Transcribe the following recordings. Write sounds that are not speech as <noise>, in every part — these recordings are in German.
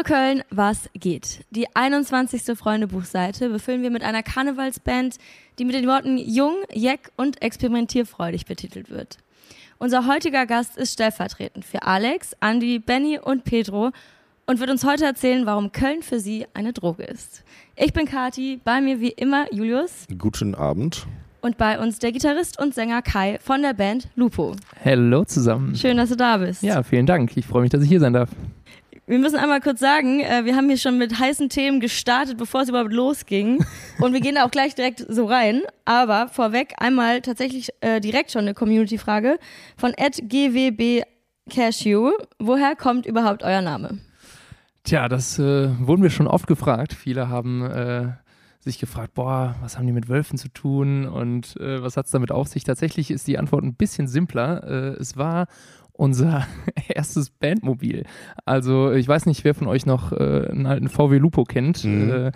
Hallo Köln, was geht? Die 21. Freundebuchseite befüllen wir mit einer Karnevalsband, die mit den Worten jung, jeck und experimentierfreudig betitelt wird. Unser heutiger Gast ist stellvertretend für Alex, Andy, Benny und Pedro und wird uns heute erzählen, warum Köln für sie eine Droge ist. Ich bin Kati, bei mir wie immer Julius. Guten Abend. Und bei uns der Gitarrist und Sänger Kai von der Band Lupo. Hallo zusammen. Schön, dass du da bist. Ja, vielen Dank. Ich freue mich, dass ich hier sein darf. Wir müssen einmal kurz sagen, äh, wir haben hier schon mit heißen Themen gestartet, bevor es überhaupt losging. <laughs> Und wir gehen da auch gleich direkt so rein. Aber vorweg einmal tatsächlich äh, direkt schon eine Community-Frage von GWB Cashew. Woher kommt überhaupt euer Name? Tja, das äh, wurden wir schon oft gefragt. Viele haben äh, sich gefragt, boah, was haben die mit Wölfen zu tun und äh, was hat es damit auf sich? Tatsächlich ist die Antwort ein bisschen simpler. Äh, es war unser <laughs> erstes Bandmobil. Also ich weiß nicht, wer von euch noch äh, einen alten VW Lupo kennt. Mhm. Äh,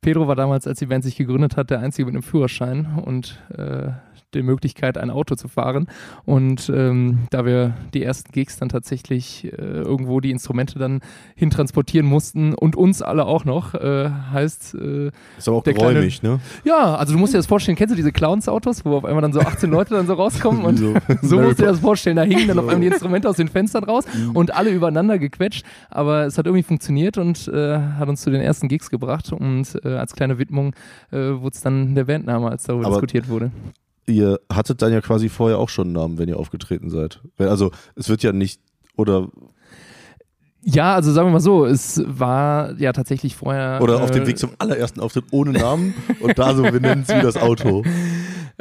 Pedro war damals, als die Band sich gegründet hat, der Einzige mit einem Führerschein und äh, die Möglichkeit, ein Auto zu fahren. Und ähm, da wir die ersten Gigs dann tatsächlich äh, irgendwo die Instrumente dann hintransportieren mussten und uns alle auch noch, äh, heißt. Äh, ist aber auch geräumig, ne? Ja, also du musst dir das vorstellen, kennst du diese Clowns-Autos, wo auf einmal dann so 18 Leute dann so rauskommen und <laughs> so, <laughs> so musst du dir das vorstellen, da hingen dann auf einmal die Instrumente aus den Fenstern raus mhm. und alle übereinander gequetscht. Aber es hat irgendwie funktioniert und äh, hat uns zu den ersten Gigs gebracht und äh, als kleine Widmung äh, wurde es dann der Bandname, als darüber aber diskutiert wurde ihr hattet dann ja quasi vorher auch schon einen Namen, wenn ihr aufgetreten seid. Also es wird ja nicht, oder ja, also sagen wir mal so, es war ja tatsächlich vorher. Oder auf dem äh, Weg zum allerersten Auftritt ohne Namen <laughs> und da so, wir nennen es wie das Auto.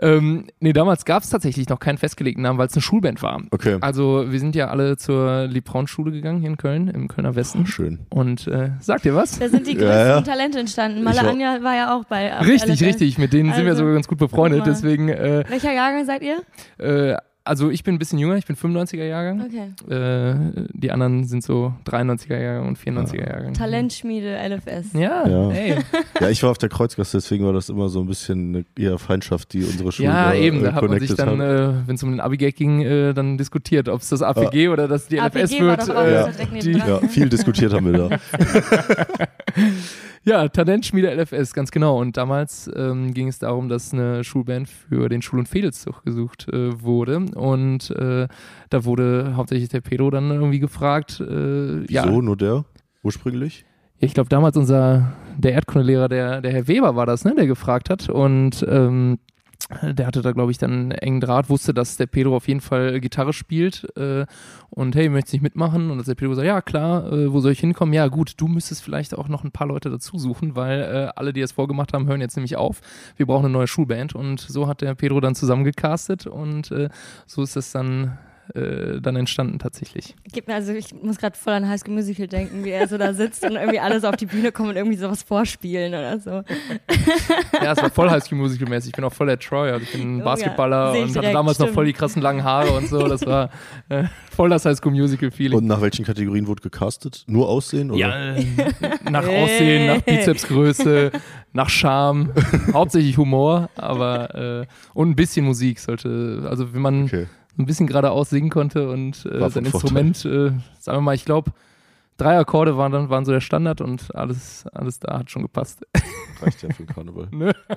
Ähm, nee, damals gab es tatsächlich noch keinen festgelegten Namen, weil es eine Schulband war. Okay. Also wir sind ja alle zur Liebfrauen-Schule gegangen hier in Köln, im Kölner Westen. Oh, schön. Und äh, sagt ihr was? Da sind die größten ja, ja. Talente entstanden. Mala Anja war ja auch bei. Richtig, richtig. Mit denen also, sind wir also sogar ganz gut befreundet. Deswegen. Äh, Welcher Jahrgang seid ihr? Äh, also ich bin ein bisschen jünger, ich bin 95er Jahrgang. Okay. Äh, die anderen sind so 93er Jahrgang und 94er Jahrgang. Talentschmiede LFS. Ja, ja. Ey. <laughs> ja, ich war auf der Kreuzgasse, deswegen war das immer so ein bisschen eine eher Feindschaft, die unsere Schule Ja, da, eben, da äh, hat man sich dann, äh, wenn es um den Abigag ging, äh, dann diskutiert, ob es das APG ah. oder das die LFS APG wird. War ja. Die, ja, viel diskutiert haben wir da. <laughs> <laughs> Ja, Talentschmiede LFS, ganz genau. Und damals ähm, ging es darum, dass eine Schulband für den Schul- und Fädelszug gesucht äh, wurde. Und äh, da wurde hauptsächlich der Pedro dann irgendwie gefragt. Äh, Wieso ja, nur der ursprünglich? Ich glaube damals unser, der Erdkundelehrer, der, der Herr Weber war das, ne, der gefragt hat. Und ähm, der hatte da, glaube ich, dann einen engen Draht, wusste, dass der Pedro auf jeden Fall Gitarre spielt äh, und hey, möchtest du nicht mitmachen? Und als der Pedro sagt, ja klar, äh, wo soll ich hinkommen? Ja gut, du müsstest vielleicht auch noch ein paar Leute dazu suchen, weil äh, alle, die es vorgemacht haben, hören jetzt nämlich auf. Wir brauchen eine neue Schulband und so hat der Pedro dann zusammengecastet und äh, so ist es dann äh, dann entstanden tatsächlich. Gib mir also, ich muss gerade voll an High School Musical denken, wie er so da sitzt und irgendwie alle so auf die Bühne kommen und irgendwie sowas vorspielen oder so. <laughs> Ja, es war voll High School Musical mäßig. Ich bin auch voll der Troy, also ich bin ein Basketballer oh ja, und hatte damals stimmt. noch voll die krassen langen Haare und so. Das war äh, voll das High School Musical Feeling. Und nach welchen Kategorien wurde gecastet? Nur Aussehen? Oder? Ja, äh, nach <laughs> Aussehen, nach Bizepsgröße, nach Charme, hauptsächlich Humor, aber äh, und ein bisschen Musik sollte, also wenn man okay ein bisschen geradeaus singen konnte und äh, sein Instrument, äh, sagen wir mal, ich glaube, drei Akkorde waren dann waren so der Standard und alles, alles da hat schon gepasst. <laughs> Reicht ja für den Karneval. Ne? <laughs>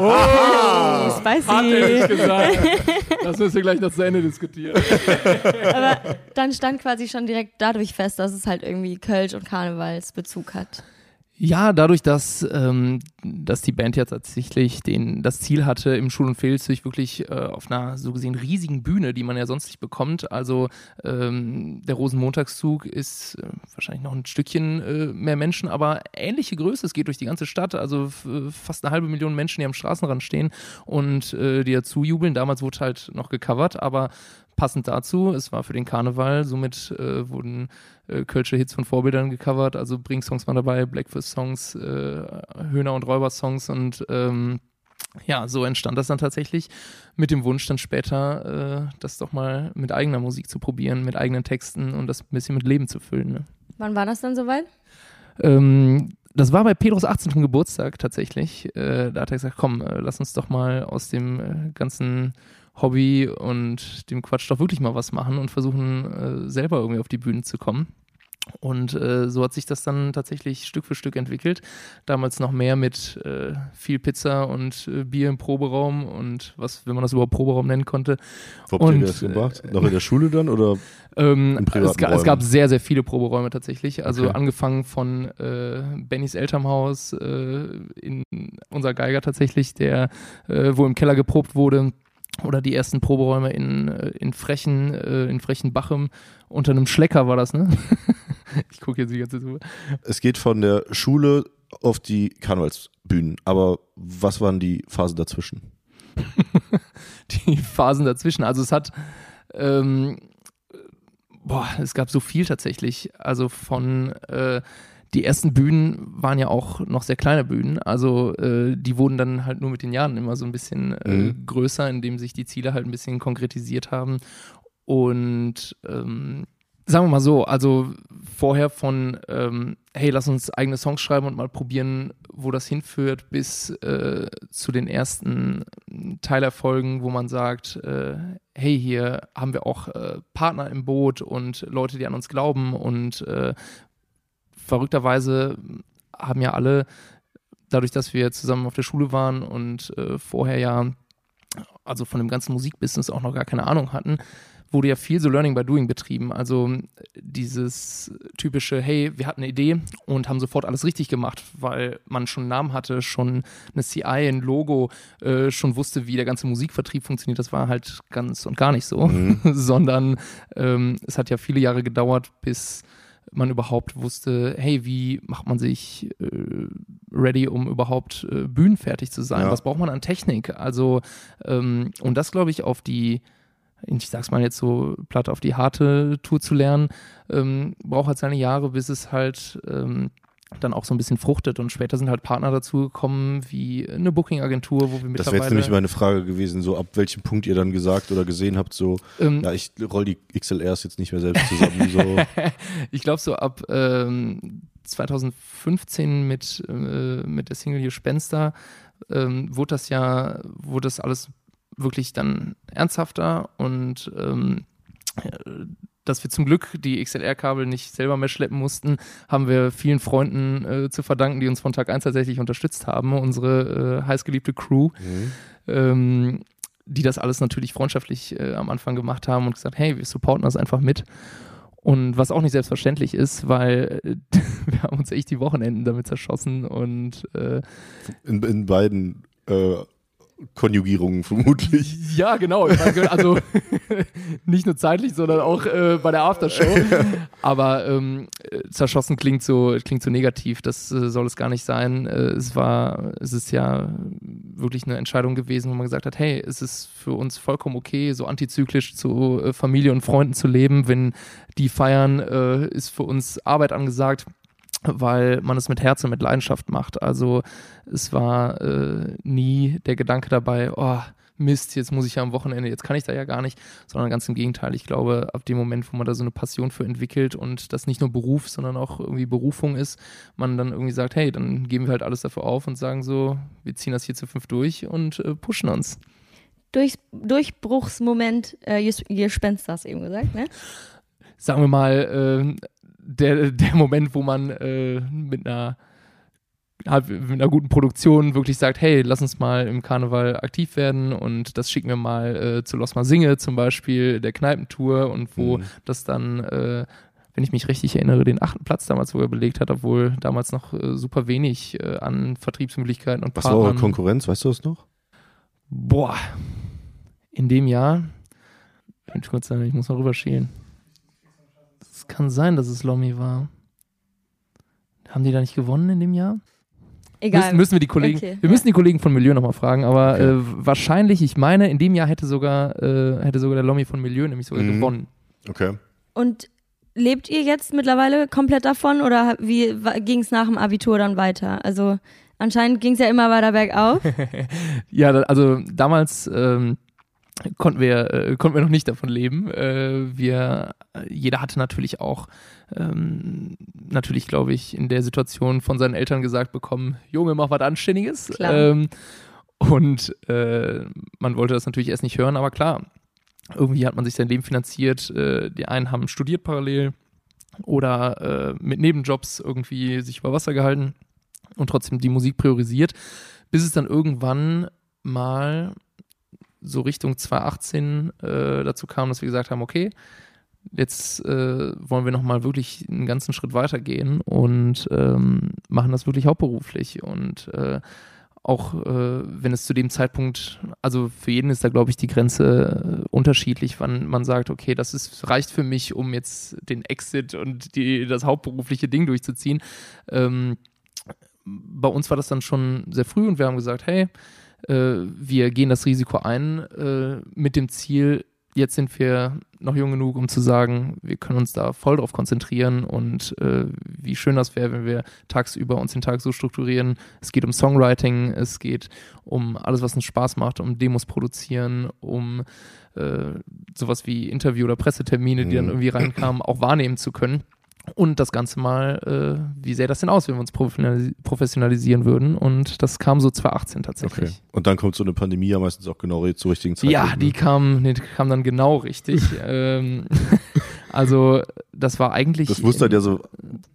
oh, <laughs> spicy. Hat er nicht gesagt. Das müssen wir gleich noch zu Ende diskutieren. Aber dann stand quasi schon direkt dadurch fest, dass es halt irgendwie Kölsch und Karnevalsbezug hat. Ja, dadurch, dass, ähm, dass die Band ja tatsächlich den, das Ziel hatte, im Schul- und Fehlzug wirklich äh, auf einer so gesehen riesigen Bühne, die man ja sonst nicht bekommt. Also ähm, der Rosenmontagszug ist äh, wahrscheinlich noch ein Stückchen äh, mehr Menschen, aber ähnliche Größe. Es geht durch die ganze Stadt, also fast eine halbe Million Menschen, die am Straßenrand stehen und äh, die dazu jubeln. Damals wurde halt noch gecovert, aber passend dazu, es war für den Karneval, somit äh, wurden äh, Kölsche Hits von Vorbildern gecovert, also Bring-Songs waren dabei, Blackfist-Songs, äh, Höhner- und Räuber-Songs und ähm, ja, so entstand das dann tatsächlich mit dem Wunsch dann später, äh, das doch mal mit eigener Musik zu probieren, mit eigenen Texten und das ein bisschen mit Leben zu füllen. Ne? Wann war das dann soweit? Ähm, das war bei Pedros 18. Geburtstag tatsächlich. Äh, da hat er gesagt, komm, äh, lass uns doch mal aus dem äh, ganzen Hobby und dem Quatsch doch wirklich mal was machen und versuchen, äh, selber irgendwie auf die Bühne zu kommen. Und äh, so hat sich das dann tatsächlich Stück für Stück entwickelt. Damals noch mehr mit äh, viel Pizza und äh, Bier im Proberaum und was, wenn man das überhaupt Proberaum nennen konnte. Wo habt ihr das gemacht? Noch in der Schule dann oder <laughs> ähm, es, ga, es, gab sehr, sehr viele Proberäume tatsächlich. Also okay. angefangen von äh, Bennys Elternhaus, äh, in unser Geiger tatsächlich, der äh, wo im Keller geprobt wurde oder die ersten Proberäume in, äh, in Frechen, äh, in Frechenbachem. Unter einem Schlecker war das, ne? <laughs> ich gucke jetzt die ganze Zeit Es geht von der Schule auf die Karnevalsbühnen. Aber was waren die Phasen dazwischen? <laughs> die Phasen dazwischen. Also es hat, ähm, boah, es gab so viel tatsächlich. Also von äh, die ersten Bühnen waren ja auch noch sehr kleine Bühnen. Also äh, die wurden dann halt nur mit den Jahren immer so ein bisschen äh, mhm. größer, indem sich die Ziele halt ein bisschen konkretisiert haben. Und ähm, sagen wir mal so, also vorher von, ähm, hey, lass uns eigene Songs schreiben und mal probieren, wo das hinführt, bis äh, zu den ersten Teilerfolgen, wo man sagt, äh, hey, hier haben wir auch äh, Partner im Boot und Leute, die an uns glauben und äh, verrückterweise haben ja alle, dadurch, dass wir zusammen auf der Schule waren und äh, vorher ja, also von dem ganzen Musikbusiness auch noch gar keine Ahnung hatten, wurde ja viel so Learning by Doing betrieben. Also dieses typische, hey, wir hatten eine Idee und haben sofort alles richtig gemacht, weil man schon einen Namen hatte, schon eine CI, ein Logo, äh, schon wusste, wie der ganze Musikvertrieb funktioniert. Das war halt ganz und gar nicht so, mhm. <laughs> sondern ähm, es hat ja viele Jahre gedauert, bis man überhaupt wusste, hey, wie macht man sich äh, ready, um überhaupt äh, bühnenfertig zu sein? Ja. Was braucht man an Technik? Also, ähm, und das glaube ich auf die, ich sag's mal jetzt so platt, auf die harte Tour zu lernen, ähm, braucht halt seine Jahre, bis es halt ähm, dann auch so ein bisschen fruchtet. Und später sind halt Partner dazu gekommen, wie eine Booking-Agentur, wo wir mittlerweile... Das wäre jetzt nämlich meine Frage gewesen, so ab welchem Punkt ihr dann gesagt oder gesehen habt, so, ähm, ja, ich roll die XLRs jetzt nicht mehr selbst zusammen. So. <laughs> ich glaube, so ab ähm, 2015 mit, äh, mit der Single Gespenster ähm, wurde das ja, wurde das alles wirklich dann ernsthafter und ähm, dass wir zum Glück die XLR-Kabel nicht selber mehr schleppen mussten, haben wir vielen Freunden äh, zu verdanken, die uns von Tag 1 tatsächlich unterstützt haben. Unsere äh, heißgeliebte Crew. Mhm. Ähm, die das alles natürlich freundschaftlich äh, am Anfang gemacht haben und gesagt, hey, wir supporten das einfach mit. Und was auch nicht selbstverständlich ist, weil äh, <laughs> wir haben uns echt die Wochenenden damit zerschossen und äh, in, in beiden äh, Konjugierungen vermutlich. Ja, genau. Also <laughs> nicht nur zeitlich, sondern auch äh, bei der Aftershow. <laughs> Aber ähm, zerschossen klingt so, klingt so negativ. Das äh, soll es gar nicht sein. Äh, es war, es ist ja wirklich eine Entscheidung gewesen, wo man gesagt hat, hey, es ist für uns vollkommen okay, so antizyklisch zu äh, Familie und Freunden zu leben. Wenn die feiern, äh, ist für uns Arbeit angesagt weil man es mit Herz und mit Leidenschaft macht. Also es war äh, nie der Gedanke dabei, oh, Mist, jetzt muss ich ja am Wochenende, jetzt kann ich da ja gar nicht, sondern ganz im Gegenteil. Ich glaube, ab dem Moment, wo man da so eine Passion für entwickelt und das nicht nur Beruf, sondern auch irgendwie Berufung ist, man dann irgendwie sagt, hey, dann geben wir halt alles dafür auf und sagen so, wir ziehen das hier zu fünf durch und äh, pushen uns. Durch, Durchbruchsmoment äh, Gespenster hast eben gesagt, ne? Sagen wir mal, äh, der, der Moment, wo man äh, mit einer halt mit einer guten Produktion wirklich sagt, hey, lass uns mal im Karneval aktiv werden und das schicken wir mal äh, zu Los Singe zum Beispiel, der Kneipentour und wo mhm. das dann, äh, wenn ich mich richtig erinnere, den achten Platz damals sogar belegt hat, obwohl damals noch äh, super wenig äh, an Vertriebsmöglichkeiten und Was Partnern. war eure Konkurrenz, weißt du das noch? Boah, in dem Jahr, ich muss mal rüberschielen kann sein, dass es Lomi war. Haben die da nicht gewonnen in dem Jahr? Egal. Müssen, müssen wir die Kollegen, okay, wir ja. müssen die Kollegen von Milieu nochmal fragen, aber okay. äh, wahrscheinlich, ich meine, in dem Jahr hätte sogar, äh, hätte sogar der Lomi von Milieu nämlich sogar mhm. gewonnen. Okay. Und lebt ihr jetzt mittlerweile komplett davon oder wie ging es nach dem Abitur dann weiter? Also anscheinend ging es ja immer weiter bergauf. <laughs> ja, also damals ähm, konnten wir, äh, konnten wir noch nicht davon leben. Äh, wir, jeder hatte natürlich auch, ähm, natürlich glaube ich, in der Situation von seinen Eltern gesagt bekommen, Junge, mach was Anständiges. Ähm, und äh, man wollte das natürlich erst nicht hören, aber klar, irgendwie hat man sich sein Leben finanziert. Äh, die einen haben studiert parallel, oder äh, mit Nebenjobs irgendwie sich über Wasser gehalten und trotzdem die Musik priorisiert, bis es dann irgendwann mal so Richtung 2018 äh, dazu kam, dass wir gesagt haben, okay, jetzt äh, wollen wir nochmal wirklich einen ganzen Schritt weitergehen und ähm, machen das wirklich hauptberuflich und äh, auch äh, wenn es zu dem Zeitpunkt, also für jeden ist da, glaube ich, die Grenze äh, unterschiedlich, wann man sagt, okay, das ist, reicht für mich, um jetzt den Exit und die, das hauptberufliche Ding durchzuziehen. Ähm, bei uns war das dann schon sehr früh und wir haben gesagt, hey, wir gehen das Risiko ein äh, mit dem Ziel, jetzt sind wir noch jung genug, um zu sagen, wir können uns da voll drauf konzentrieren und äh, wie schön das wäre, wenn wir tagsüber uns den Tag so strukturieren. Es geht um Songwriting, es geht um alles, was uns Spaß macht, um Demos produzieren, um äh, sowas wie Interview- oder Pressetermine, die dann mhm. irgendwie reinkamen, auch wahrnehmen zu können und das Ganze mal, äh, wie sähe das denn aus, wenn wir uns professionalisieren würden? Und das kam so 2018 tatsächlich. Okay. Und dann kommt so eine Pandemie ja meistens auch genau zur richtigen Zeit. Ja, die kam, die kam dann genau richtig. <laughs> ähm, also das war eigentlich. Das muss dann ja so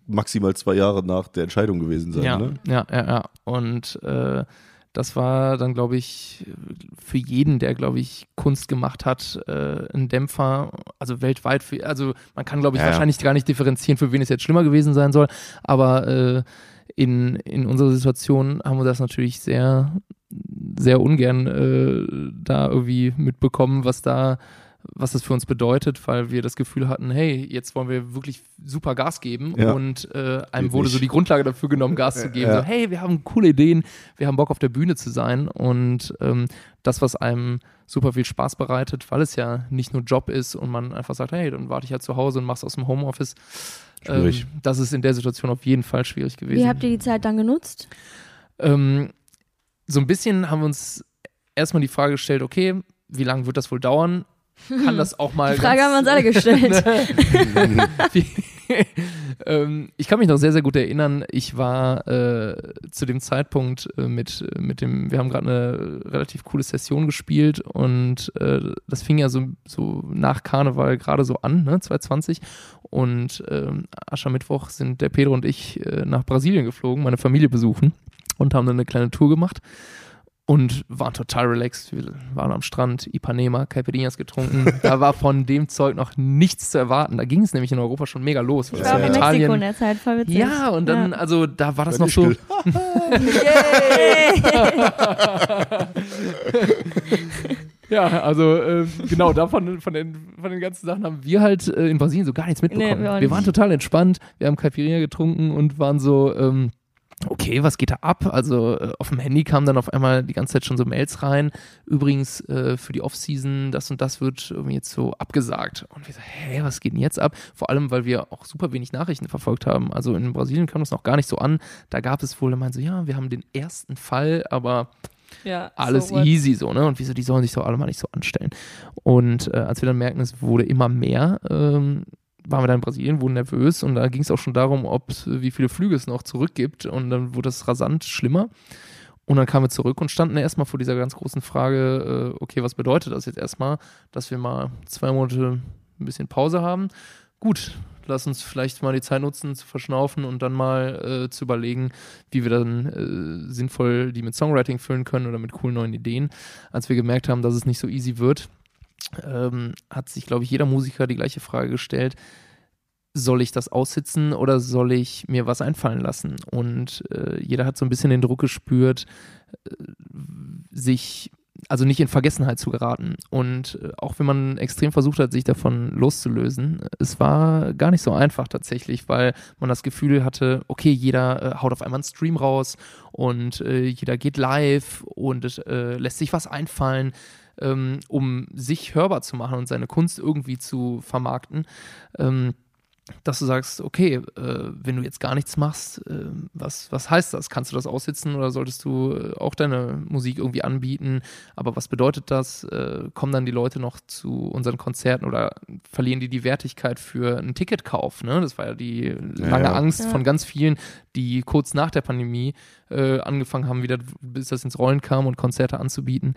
maximal zwei Jahre nach der Entscheidung gewesen sein, ja, ne? Ja, ja, ja. Und äh, das war dann, glaube ich, für jeden, der, glaube ich, Kunst gemacht hat, äh, ein Dämpfer. Also weltweit, für, also man kann, glaube ich, ja, wahrscheinlich ja. gar nicht differenzieren, für wen es jetzt schlimmer gewesen sein soll. Aber äh, in, in unserer Situation haben wir das natürlich sehr, sehr ungern äh, da irgendwie mitbekommen, was da was das für uns bedeutet, weil wir das Gefühl hatten, hey, jetzt wollen wir wirklich super Gas geben ja. und äh, einem Geht wurde nicht. so die Grundlage dafür genommen, Gas zu geben. Ja. So, hey, wir haben coole Ideen, wir haben Bock auf der Bühne zu sein und ähm, das, was einem super viel Spaß bereitet, weil es ja nicht nur Job ist und man einfach sagt, hey, dann warte ich halt zu Hause und mach's aus dem Homeoffice. Ähm, das ist in der Situation auf jeden Fall schwierig gewesen. Wie habt ihr die Zeit dann genutzt? Ähm, so ein bisschen haben wir uns erstmal die Frage gestellt, okay, wie lange wird das wohl dauern? Kann das auch mal. Die Frage haben wir uns alle <laughs> gestellt. <laughs> ähm, ich kann mich noch sehr, sehr gut erinnern. Ich war äh, zu dem Zeitpunkt äh, mit, mit dem, wir haben gerade eine relativ coole Session gespielt und äh, das fing ja so, so nach Karneval gerade so an, ne, 2020. Und ähm, Aschermittwoch sind der Pedro und ich äh, nach Brasilien geflogen, meine Familie besuchen und haben dann eine kleine Tour gemacht und waren total relaxed. Wir waren am Strand, Ipanema, Caipirinhas getrunken. da war von dem Zeug noch nichts zu erwarten. Da ging es nämlich in Europa schon mega los. Ich war in Italien. Mexiko in der Zeit, voll witzig. Ja, und dann, ja. also da war das noch so. <laughs> ja, also äh, genau, davon von den, von den ganzen Sachen haben wir halt äh, in Brasilien so gar nichts mitbekommen. Nee, wir, wir, waren total entspannt, wir haben Caipirinha getrunken und waren so, ähm, okay, was geht da ab? Also äh, auf dem Handy kamen dann auf einmal die ganze Zeit schon so Mails rein. Übrigens äh, für die Offseason, das und das wird irgendwie jetzt so abgesagt. Und wir so, hä, was geht denn jetzt ab? Vor allem, weil wir auch super wenig Nachrichten verfolgt haben. Also in Brasilien kam das noch gar nicht so an. Da gab es wohl, da meinen so, ja, wir haben den ersten Fall, aber ja, alles so easy so, ne? Und wieso, die sollen sich doch alle mal nicht so anstellen. Und äh, als wir dann merken, es wurde immer mehr, ähm, waren wir da in Brasilien, wurden nervös und da ging es auch schon darum, ob wie viele Flüge es noch zurückgibt und dann wurde das rasant schlimmer. Und dann kamen wir zurück und standen erstmal vor dieser ganz großen Frage, äh, okay, was bedeutet das jetzt erstmal, dass wir mal zwei Monate ein bisschen Pause haben? Gut, lass uns vielleicht mal die Zeit nutzen, zu verschnaufen und dann mal äh, zu überlegen, wie wir dann äh, sinnvoll die mit Songwriting füllen können oder mit coolen neuen Ideen. Als wir gemerkt haben, dass es nicht so easy wird, ähm, hat sich, glaube ich, jeder Musiker die gleiche Frage gestellt. Soll ich das aussitzen oder soll ich mir was einfallen lassen? Und äh, jeder hat so ein bisschen den Druck gespürt, äh, sich also nicht in Vergessenheit zu geraten. Und äh, auch wenn man extrem versucht hat, sich davon loszulösen, es war gar nicht so einfach tatsächlich, weil man das Gefühl hatte, okay, jeder äh, haut auf einmal einen Stream raus und äh, jeder geht live und äh, lässt sich was einfallen ähm, um sich hörbar zu machen und seine Kunst irgendwie zu vermarkten. Ähm, dass du sagst, okay, äh, wenn du jetzt gar nichts machst, äh, was, was heißt das? Kannst du das aussitzen oder solltest du äh, auch deine Musik irgendwie anbieten? Aber was bedeutet das? Äh, kommen dann die Leute noch zu unseren Konzerten oder verlieren die die Wertigkeit für einen Ticketkauf? Ne? Das war ja die lange ja, ja. Angst ja. von ganz vielen, die kurz nach der Pandemie äh, angefangen haben, wieder, bis das ins Rollen kam und Konzerte anzubieten,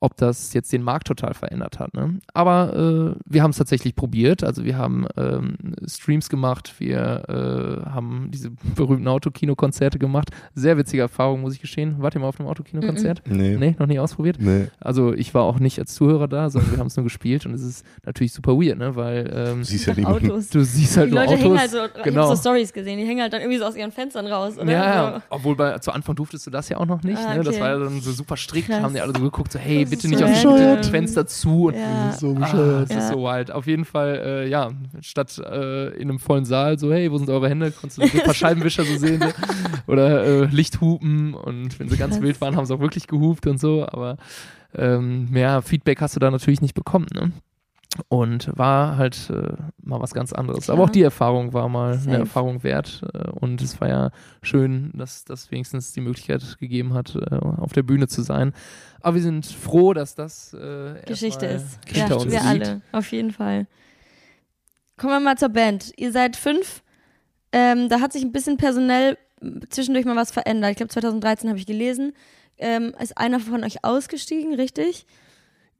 ob das jetzt den Markt total verändert hat. Ne? Aber äh, wir haben es tatsächlich probiert. Also wir haben ähm, Streams gemacht, wir äh, haben diese <laughs> berühmten Autokino-Konzerte gemacht. Sehr witzige Erfahrung, muss ich gestehen. Wart ihr mal auf einem Autokino-Konzert? Nee. Nee, noch nie ausprobiert? Nee. Also ich war auch nicht als Zuhörer da, sondern wir haben es nur gespielt und es ist natürlich super weird, ne? Weil ähm, du siehst ja niemanden. Autos. du siehst halt Die nur Leute Autos. hängen halt so, ich genau. habe so Stories gesehen, die hängen halt dann irgendwie so aus ihren Fenstern raus, oder? Ja, ja, obwohl bei, zu Anfang durftest du das ja auch noch nicht. Ah, ne? Das okay. war ja dann so super strikt, Krass. haben die alle so geguckt, so hey, Das bitte ist nicht so random. dem Fenster zu. Und Ja. So Ah, bescheuert. das ist so wild. Auf jeden Fall, äh, ja, statt äh, in einem vollen Saal so, hey, wo sind eure Hände? Konntest du so ein paar <laughs> Scheibenwischer so sehen. So. Oder äh, Lichthupen. Und wenn sie ganz Krass. wild waren, haben sie auch wirklich gehupt und so. Aber ähm, mehr Feedback hast du da natürlich nicht bekommen. Ne? Und war halt äh, mal was ganz anderes. Aber Klar. auch die Erfahrung war mal Safe. eine Erfahrung wert. Äh, und es war ja schön, dass das wenigstens die Möglichkeit gegeben hat, äh, auf der Bühne zu sein. Aber wir sind froh, dass das äh, Geschichte ist. hinter ja, wir alle, auf jeden Fall. Kommen wir mal zur Band. Ihr seid fünf. Ähm, da hat sich ein bisschen personell zwischendurch mal was verändert. Ich glaube, 2013 habe ich gelesen. Ähm, ist einer von euch ausgestiegen, richtig?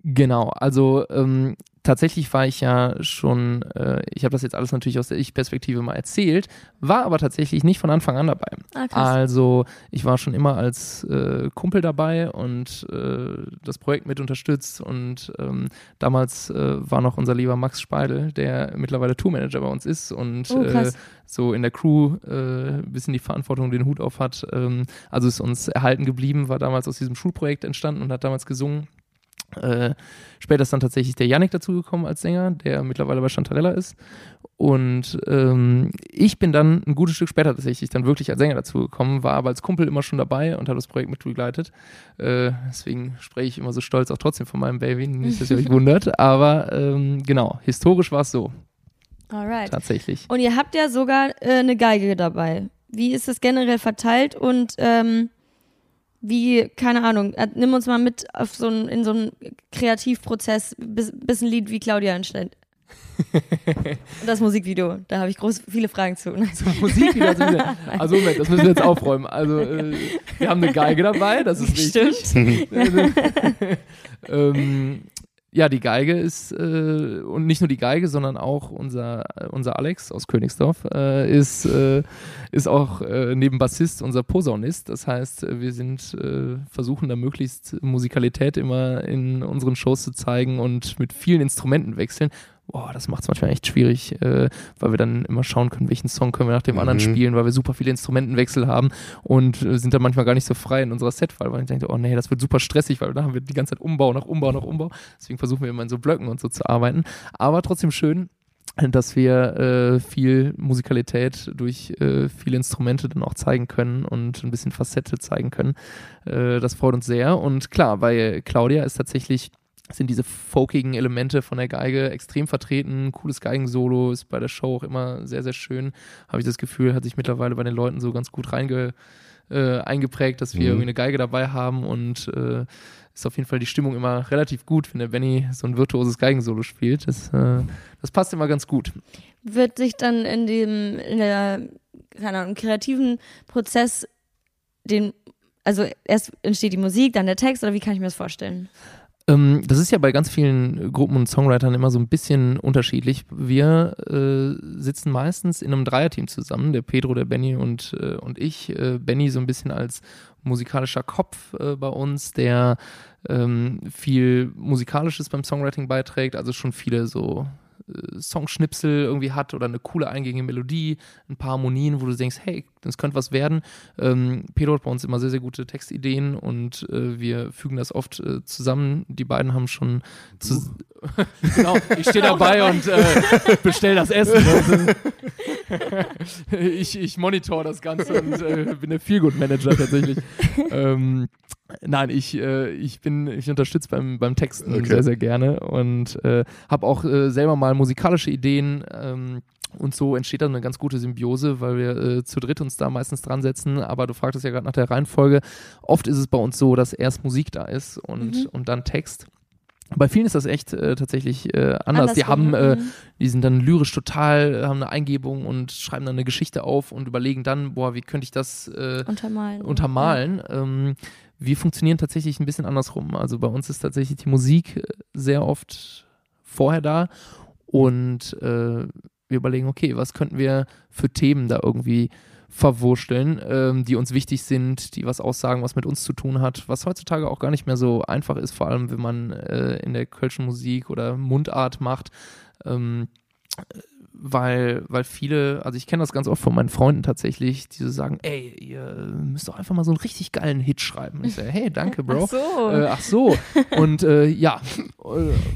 Genau, also ähm, tatsächlich war ich ja schon, äh, ich habe das jetzt alles natürlich aus der Ich-Perspektive mal erzählt, war aber tatsächlich nicht von Anfang an dabei. Ah. Also ich war schon immer als äh, Kumpel dabei und äh, das Projekt mit unterstützt und ähm, damals äh, war noch unser lieber Max Speidel, der mittlerweile Tourmanager bei uns ist und Oh, äh, so in der Crew äh, ein bisschen die Verantwortung, den Hut auf hat. Ähm, also ist uns erhalten geblieben, war damals aus diesem Schulprojekt entstanden und hat damals gesungen. Äh, später ist dann tatsächlich der Yannick dazugekommen als Sänger, der mittlerweile bei Chantarella ist. Und ähm, ich bin dann ein gutes Stück später tatsächlich dann wirklich als Sänger dazugekommen, war aber als Kumpel immer schon dabei und habe das Projekt mitbegleitet. Äh, deswegen spreche ich immer so stolz auch trotzdem von meinem Baby, nicht, dass ihr euch <laughs> wundert. Aber ähm, genau, historisch war es so, Alright. tatsächlich. Und ihr habt ja sogar äh, eine Geige dabei. Wie ist das generell verteilt und ähm, wie, keine Ahnung, äh, nimm uns mal mit auf so ein, in so einen Kreativprozess, bis, bis ein Lied wie Claudia entsteht. <laughs> Und das Musikvideo, da habe ich groß viele Fragen zu. Zur Musik wieder. Also, also Moment, das müssen wir jetzt aufräumen. Also äh, wir haben eine Geige dabei, das ist <laughs> wichtig. Stimmt. <laughs> ähm, ja, die Geige ist, äh, und nicht nur die Geige, sondern auch unser, äh, unser Alex aus Königsdorf äh, ist, äh, ist auch äh, neben Bassist unser Posaunist. Das heißt, wir sind, äh, versuchen da möglichst Musikalität immer in unseren Shows zu zeigen und mit vielen Instrumenten wechseln. Boah, das macht es manchmal echt schwierig, äh, weil wir dann immer schauen können, welchen Song können wir nach dem anderen Mhm. spielen, weil wir super viele Instrumentenwechsel haben und äh, sind dann manchmal gar nicht so frei in unserer Setwahl, weil ich denke, oh nee, das wird super stressig, weil da haben wir die ganze Zeit Umbau nach Umbau nach Umbau. Deswegen versuchen wir immer in so Blöcken und so zu arbeiten. Aber trotzdem schön, dass wir äh, viel Musikalität durch äh, viele Instrumente dann auch zeigen können und ein bisschen Facette zeigen können. Äh, das freut uns sehr. Und klar, bei Claudia ist tatsächlich sind diese folkigen Elemente von der Geige extrem vertreten. Cooles Geigensolo ist bei der Show auch immer sehr, sehr schön. Habe ich das Gefühl, hat sich mittlerweile bei den Leuten so ganz gut reinge, äh, eingeprägt, dass wir Mhm. irgendwie eine Geige dabei haben und äh, ist auf jeden Fall die Stimmung immer relativ gut, wenn der Benny so ein virtuoses Geigensolo spielt. Das, äh, das passt immer ganz gut. Wird sich dann in dem, in der, keine Ahnung, kreativen Prozess den, also erst entsteht die Musik, dann der Text oder wie kann ich mir das vorstellen? Ähm, das ist ja bei ganz vielen Gruppen und Songwritern immer so ein bisschen unterschiedlich. Wir äh, sitzen meistens in einem Dreierteam zusammen, der Pedro, der Benny und, äh, und ich. Äh, Benny so ein bisschen als musikalischer Kopf äh, bei uns, der ähm, viel Musikalisches beim Songwriting beiträgt, also schon viele so Songschnipsel irgendwie hat oder eine coole eingängige Melodie, ein paar Harmonien, wo du denkst, hey, das könnte was werden. Ähm, Pedro hat bei uns immer sehr, sehr gute Textideen und äh, wir fügen das oft äh, zusammen. Die beiden haben schon zu <laughs> genau, ich stehe dabei und äh, bestell das Essen. <laughs> Ich, ich monitor das Ganze und äh, bin der Feelgood-Manager tatsächlich. ähm, Nein, ich, äh, ich bin, ich unterstütze beim, beim Texten Okay. sehr, sehr gerne und äh, habe auch äh, selber mal musikalische Ideen. Ähm, und so entsteht dann eine ganz gute Symbiose, weil wir äh, zu dritt uns da meistens dran setzen. Aber du fragtest ja gerade nach der Reihenfolge. Oft ist es bei uns so, dass erst Musik da ist und, Mhm. und dann Text. Bei vielen ist das echt äh, tatsächlich äh, anders. Die haben, äh, mhm. die sind dann lyrisch total, haben eine Eingebung und schreiben dann eine Geschichte auf und überlegen dann, boah, wie könnte ich das äh, untermalen. untermalen. Ja. Ähm, wir funktionieren tatsächlich ein bisschen andersrum. Also bei uns ist tatsächlich die Musik äh, sehr oft vorher da und äh, wir überlegen, okay, was könnten wir für Themen da irgendwie verwurschteln, ähm, die uns wichtig sind, die was aussagen, was mit uns zu tun hat, was heutzutage auch gar nicht mehr so einfach ist, vor allem wenn man äh, in der kölschen Musik oder Mundart macht. Ähm, weil, weil viele, also ich kenne das ganz oft von meinen Freunden tatsächlich, die so sagen, ey, ihr müsst doch einfach mal so einen richtig geilen Hit schreiben. Und ich sage, hey, danke, Bro. Ach so. Äh, ach so. Und äh, ja,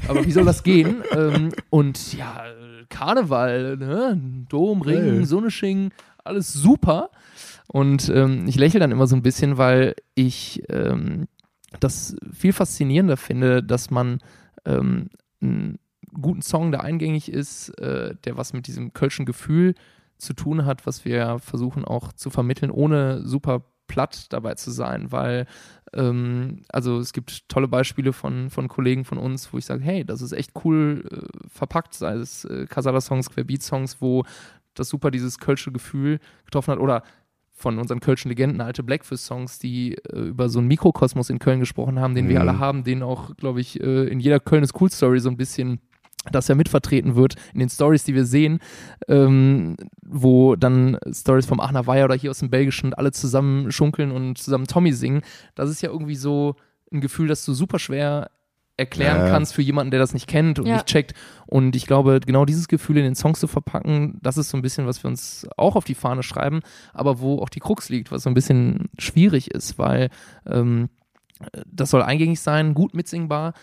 aber wie soll das gehen? Ähm, und ja, Karneval, ne? Dom, Ring, hey. Sonnesching, alles super. Und ähm, ich lächle dann immer so ein bisschen, weil ich ähm, das viel faszinierender finde, dass man ähm, einen guten Song, der eingängig ist, äh, der was mit diesem kölschen Gefühl zu tun hat, was wir versuchen auch zu vermitteln, ohne super platt dabei zu sein, weil ähm, also es gibt tolle Beispiele von, von Kollegen von uns, wo ich sage, hey, das ist echt cool äh, verpackt, sei es äh, Casala-Songs, Querbeat-Songs, wo das super dieses kölsche Gefühl getroffen hat oder von unseren kölschen Legenden, alte Blackfish-Songs, die äh, über so einen Mikrokosmos in Köln gesprochen haben, den mhm. wir alle haben, den auch, glaube ich, äh, in jeder Köln ist Cool Story so ein bisschen das ja mitvertreten wird in den Stories, die wir sehen, ähm, wo dann Stories vom Aachener Weiher oder hier aus dem Belgischen alle zusammen schunkeln und zusammen Tommy singen. Das ist ja irgendwie so ein Gefühl, das du super schwer erklären ja. kannst für jemanden, der das nicht kennt und ja. nicht checkt. Und ich glaube, genau dieses Gefühl in den Songs zu verpacken, das ist so ein bisschen, was wir uns auch auf die Fahne schreiben, aber wo auch die Krux liegt, was so ein bisschen schwierig ist, weil ähm, das soll eingängig sein, gut mitsingbar,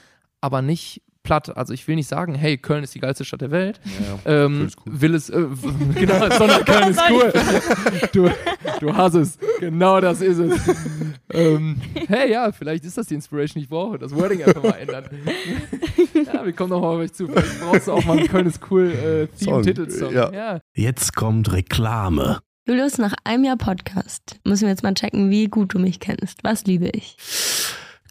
aber nicht platt. Also ich will nicht sagen, hey, Köln ist die geilste Stadt der Welt. Ja, ähm, cool. Will es, äh, <laughs> genau, sondern <laughs> Köln ist cool. du, du hast es. Genau das ist es. ähm, hey, ja, vielleicht ist das die Inspiration, die ich brauche. Das Wording einfach mal ändern. <laughs> ja, wir kommen nochmal auf euch zu. Vielleicht brauchst du auch mal einen Köln ist cool äh, Theme-Titelsong. Ja. ja. Jetzt kommt Reklame. Julius, nach einem Jahr Podcast müssen wir jetzt mal checken, wie gut du mich kennst. Was liebe ich?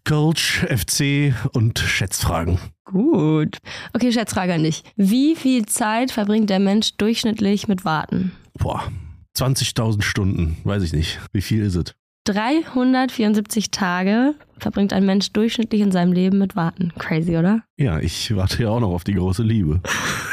Coach, FC und Schätzfragen. Gut. Okay, Schätzfrage an dich. Wie viel Zeit verbringt der Mensch durchschnittlich mit Warten? Boah, 20.000 Stunden, weiß ich nicht. Wie viel ist es? 374 Tage verbringt ein Mensch durchschnittlich in seinem Leben mit Warten. Crazy, oder? Ja, ich warte ja auch noch auf die große Liebe. <laughs>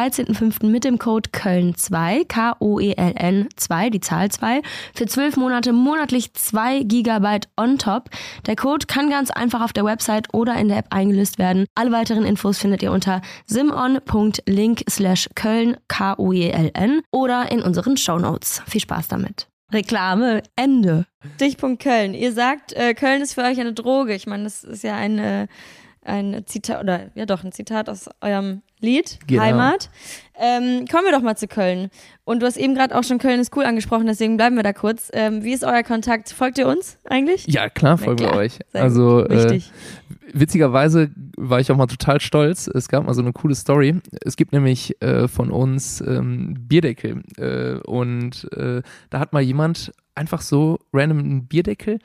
13.05. mit dem Code Köln2, K-O-E-L-N 2, die Zahl 2, für 12 Monate monatlich 2 GB on top. Der Code kann ganz einfach auf der Website oder in der App eingelöst werden. Alle weiteren Infos findet ihr unter simon.link slash Köln, K-O-E-L-N oder in unseren Shownotes. Viel Spaß damit. Reklame, Ende. Stichpunkt Köln. Ihr sagt, äh, Köln ist für euch eine Droge. Ich meine, das ist ja eine ein Zitat, oder ja doch, ein Zitat aus eurem Lied, genau. Heimat. Ähm, kommen wir doch mal zu Köln. Und du hast eben gerade auch schon Köln ist cool angesprochen, deswegen bleiben wir da kurz. Ähm, wie ist euer Kontakt? Folgt ihr uns eigentlich? Ja, klar, folgen wir euch. Sehr also äh, witzigerweise war ich auch mal total stolz. Es gab mal so eine coole Story. Es gibt nämlich äh, von uns ähm, Bierdeckel. Äh, und äh, da hat mal jemand einfach so random einen Bierdeckel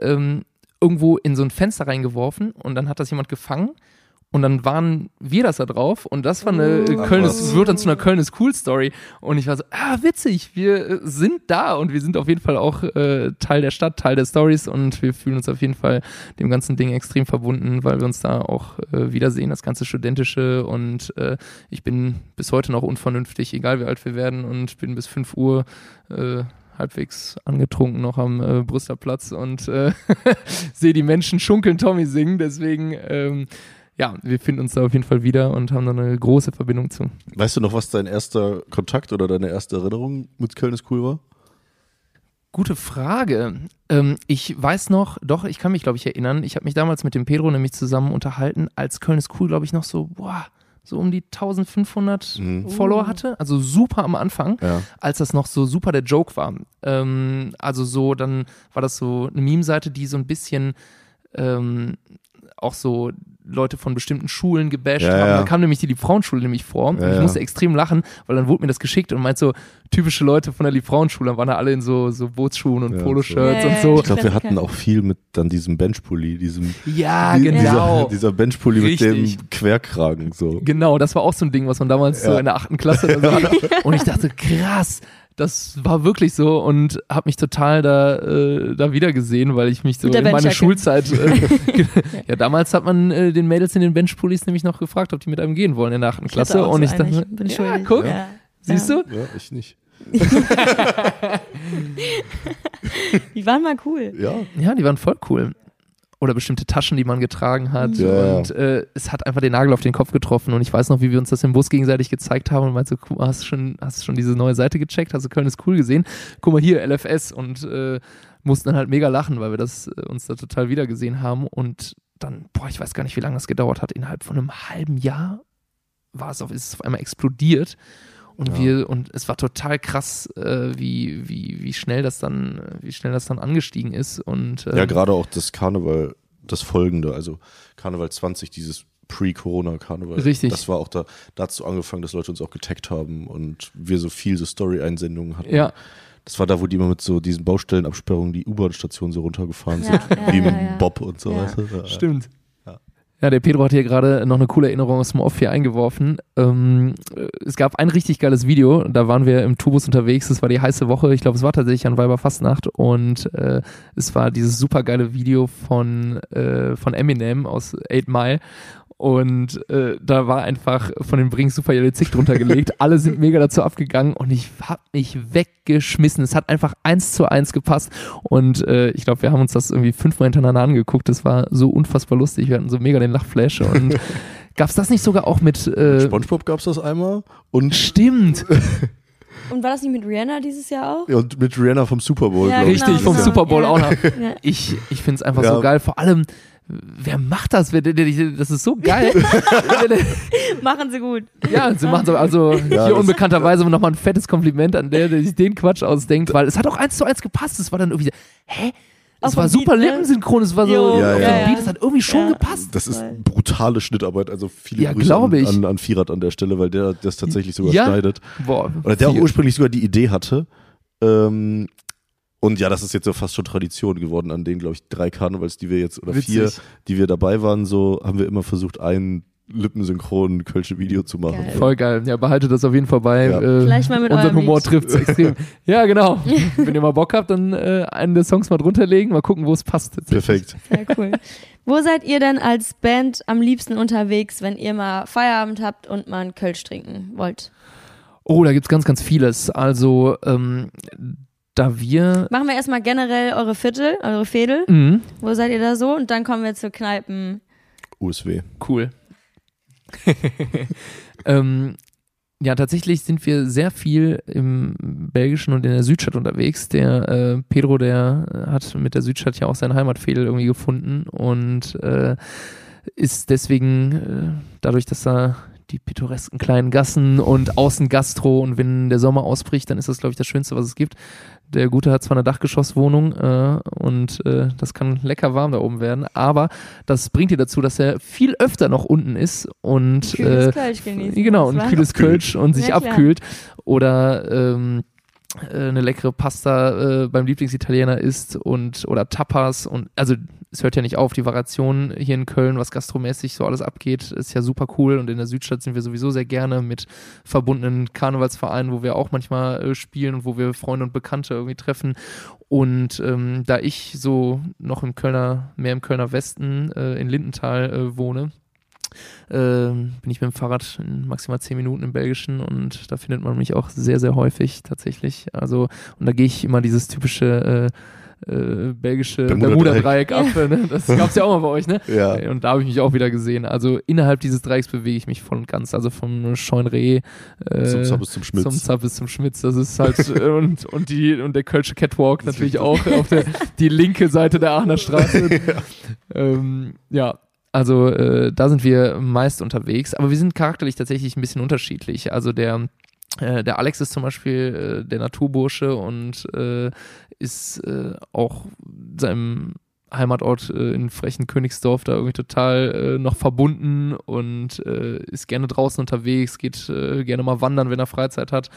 ähm, irgendwo in so ein Fenster reingeworfen und dann hat das jemand gefangen und dann waren wir das da drauf und das war eine oh, Köln ist, wird dann zu einer Köln ist cool Story und ich war so, ah witzig, wir äh, sind da und wir sind auf jeden Fall auch äh, Teil der Stadt, Teil der Stories und wir fühlen uns auf jeden Fall dem ganzen Ding extrem verbunden, weil wir uns da auch äh, wiedersehen, das ganze studentische und äh, ich bin bis heute noch unvernünftig, egal wie alt wir werden und bin bis 5 Uhr äh, halbwegs angetrunken noch am äh, Brüsseler Platz und äh, <laughs> sehe die Menschen schunkeln Tommy singen. Deswegen, ähm, ja, wir finden uns da auf jeden Fall wieder und haben da eine große Verbindung zu. Weißt du noch, was dein erster Kontakt oder deine erste Erinnerung mit Köln ist cool war? Gute Frage. Ähm, ich weiß noch, doch, ich kann mich, glaube ich, erinnern. Ich habe mich damals mit dem Pedro nämlich zusammen unterhalten, als Köln ist cool, glaube ich, noch so, boah, so um die 1500 mhm. Follower hatte. Also super am Anfang, ja. als das noch so super der Joke war. Ähm, also so, dann war das so eine Meme-Seite, die so ein bisschen ähm, auch so Leute von bestimmten Schulen gebasht ja, haben. Ja. Da kam nämlich die Liebfrauenschule nämlich vor. Ja, ich musste extrem lachen, weil dann wurde mir das geschickt und meint so, typische Leute von der Liebfrauenschule, dann waren da alle in so, so Bootsschuhen und Poloshirts und so. Ich glaube, wir hatten auch viel mit dann diesem Benchpulli, diesem Ja, die, genau. Dieser, <laughs> dieser Benchpulli mit dem Querkragen. So. Genau, das war auch so ein Ding, was man damals so in der achten Klasse so hatte. <laughs> Und ich dachte, krass, das war wirklich so und habe mich total da, äh, da wieder gesehen, weil ich mich so in meine Schulzeit. Äh, <laughs> <laughs> ja, damals hat man äh, den Mädels in den Benchpullis nämlich noch gefragt, ob die mit einem gehen wollen in der achten Klasse. Ich und ich dachte, ich ja, guck, ja. siehst du? Ja, ich nicht. <laughs> die waren mal cool. Ja. ja, die waren voll cool oder bestimmte Taschen, die man getragen hat. Ja, und äh, es hat einfach den Nagel auf den Kopf getroffen. Und ich weiß noch, wie wir uns das im Bus gegenseitig gezeigt haben und meinst so, guck mal, hast du schon, hast schon diese neue Seite gecheckt? Hast du Köln ist cool gesehen? Guck mal hier, LFS. Und äh, mussten dann halt mega lachen, weil wir das äh, uns da total wiedergesehen haben. Und dann, boah, ich weiß gar nicht, wie lange das gedauert hat. Innerhalb von einem halben Jahr war es auf, ist es auf einmal explodiert. Und ja. wir, und es war total krass, äh, wie, wie, wie schnell das dann, wie schnell das dann angestiegen ist. Und, ähm, ja, gerade auch das Karneval, das folgende, also Karneval 20, dieses Pre-Corona-Karneval. Richtig. Das war auch da, dazu angefangen, dass Leute uns auch getaggt haben und wir so viel so Story-Einsendungen hatten. Ja. Das war da, wo die immer mit so diesen Baustellenabsperrungen die U-Bahn-Station so runtergefahren ja, sind, ja, wie mit dem Bob und so. Weißt du? Stimmt. Ja, der Pedro hat hier gerade noch eine coole Erinnerung aus dem Off hier eingeworfen. Ähm, es gab ein richtig geiles Video, da waren wir im Tubus unterwegs, es war die heiße Woche, ich glaube, es war tatsächlich an Weiberfastnacht und äh, es war dieses super geile Video von, äh, von Eminem aus 8 Mile und äh, da war einfach von den Brings super Yellow Zick drunter gelegt. <laughs> Alle sind mega dazu abgegangen und ich hab mich weggeschmissen. Es hat einfach eins zu eins gepasst. Und äh, ich glaube, wir haben uns das irgendwie fünfmal hintereinander angeguckt. Das war so unfassbar lustig. Wir hatten so mega den Lachflash und <laughs> gab's das nicht sogar auch mit äh, SpongeBob gab's das einmal und stimmt. <laughs> Und war das nicht mit Rihanna dieses Jahr auch? Ja, und mit Rihanna vom Super Bowl. Ja, Richtig, genau, vom genau. Super Bowl ja. auch noch. Ich, ich finde es einfach ja. so geil. Vor allem, wer macht das? Das ist so geil. <laughs> machen sie gut. Ja, sie machen so, also ja, hier unbekannterweise nochmal ein fettes Kompliment an der, der sich den Quatsch ausdenkt, weil es hat auch eins zu eins gepasst. Es war dann irgendwie so, hä? Es war super Beat, ne? lippensynchron, es war so ja, ja. Beat, es hat irgendwie schon ja. gepasst. Das ist brutale Schnittarbeit, also viele ja, Grüße an, an, an Firat an der Stelle, weil der das tatsächlich sogar schneidet. Boah, Oder der auch ursprünglich sogar die Idee hatte, ähm, und ja, das ist jetzt so fast schon Tradition geworden an den, glaube ich, drei Karnevals, die wir jetzt, oder Witzig. vier, die wir dabei waren, so haben wir immer versucht, ein lippensynchronen Kölsche Video zu machen. Geil. Voll geil. Ja, behaltet das auf jeden Fall bei. Ja. Äh, Vielleicht mal mit Unser Humor trifft es extrem. <laughs> ja, genau. Wenn ihr mal Bock habt, dann äh, einen der Songs mal drunter legen, mal gucken, wo es passt. Perfekt. Sehr cool. Wo seid ihr denn als Band am liebsten unterwegs, wenn ihr mal Feierabend habt und mal einen Kölsch trinken wollt? Oh, da gibt es ganz, ganz vieles. Also, ähm, da wir. Machen wir erstmal generell eure Viertel, eure Fädel. Mhm. Wo seid ihr da so? Und dann kommen wir zu Kneipen. USW. Cool. <laughs> ähm, ja, tatsächlich sind wir sehr viel im Belgischen und in der Südstadt unterwegs. Der äh, Pedro, der hat mit der Südstadt ja auch seine Heimatfädel irgendwie gefunden und äh, ist deswegen äh, dadurch, dass er die pittoresken kleinen Gassen und außen Gastro und wenn der Sommer ausbricht, dann ist das, glaube ich, das Schönste, was es gibt. Der Gute hat zwar eine Dachgeschosswohnung äh, und äh, das kann lecker warm da oben werden, aber das bringt dir dazu, dass er viel öfter noch unten ist und kühles äh, Kölsch genießen. Genau, ein kühles Kölsch und sich ja, abkühlt oder ähm, äh, eine leckere Pasta äh, beim Lieblingsitaliener isst und oder Tapas und also es hört ja nicht auf, die Variation hier in Köln, was gastromäßig so alles abgeht, ist ja super cool und in der Südstadt sind wir sowieso sehr gerne mit verbundenen Karnevalsvereinen, wo wir auch manchmal äh, spielen und wo wir Freunde und Bekannte irgendwie treffen und ähm, da ich so noch im Kölner, mehr im Kölner Westen äh, in Lindenthal äh, wohne, bin ich mit dem Fahrrad in maximal zehn Minuten im Belgischen und da findet man mich auch sehr, sehr häufig tatsächlich. Also, und da gehe ich immer dieses typische äh, äh, belgische Bermuda-Dreieck Bermuda ab. <laughs> Ne? Das gab es ja auch mal bei euch, ne? Ja. Und da habe ich mich auch wieder gesehen. Also innerhalb dieses Dreiecks bewege ich mich voll und ganz. Also vom Scheunreh äh, zum Zappes zum Schmitz. Zum Zappes zum Schmitz. Das ist halt <laughs> äh, und, und die und der Kölsche Catwalk natürlich auch auf der die linke Seite der Aachener Straße. <laughs> ja. Ähm, ja. Also äh, da sind wir meist unterwegs, aber wir sind charakterlich tatsächlich ein bisschen unterschiedlich. Also der äh, der Alex ist zum Beispiel äh, der Naturbursche und äh, ist äh, auch seinem Heimatort äh, in frechen Königsdorf da irgendwie total noch verbunden und ist gerne draußen unterwegs, geht gerne mal wandern, wenn er Freizeit hat.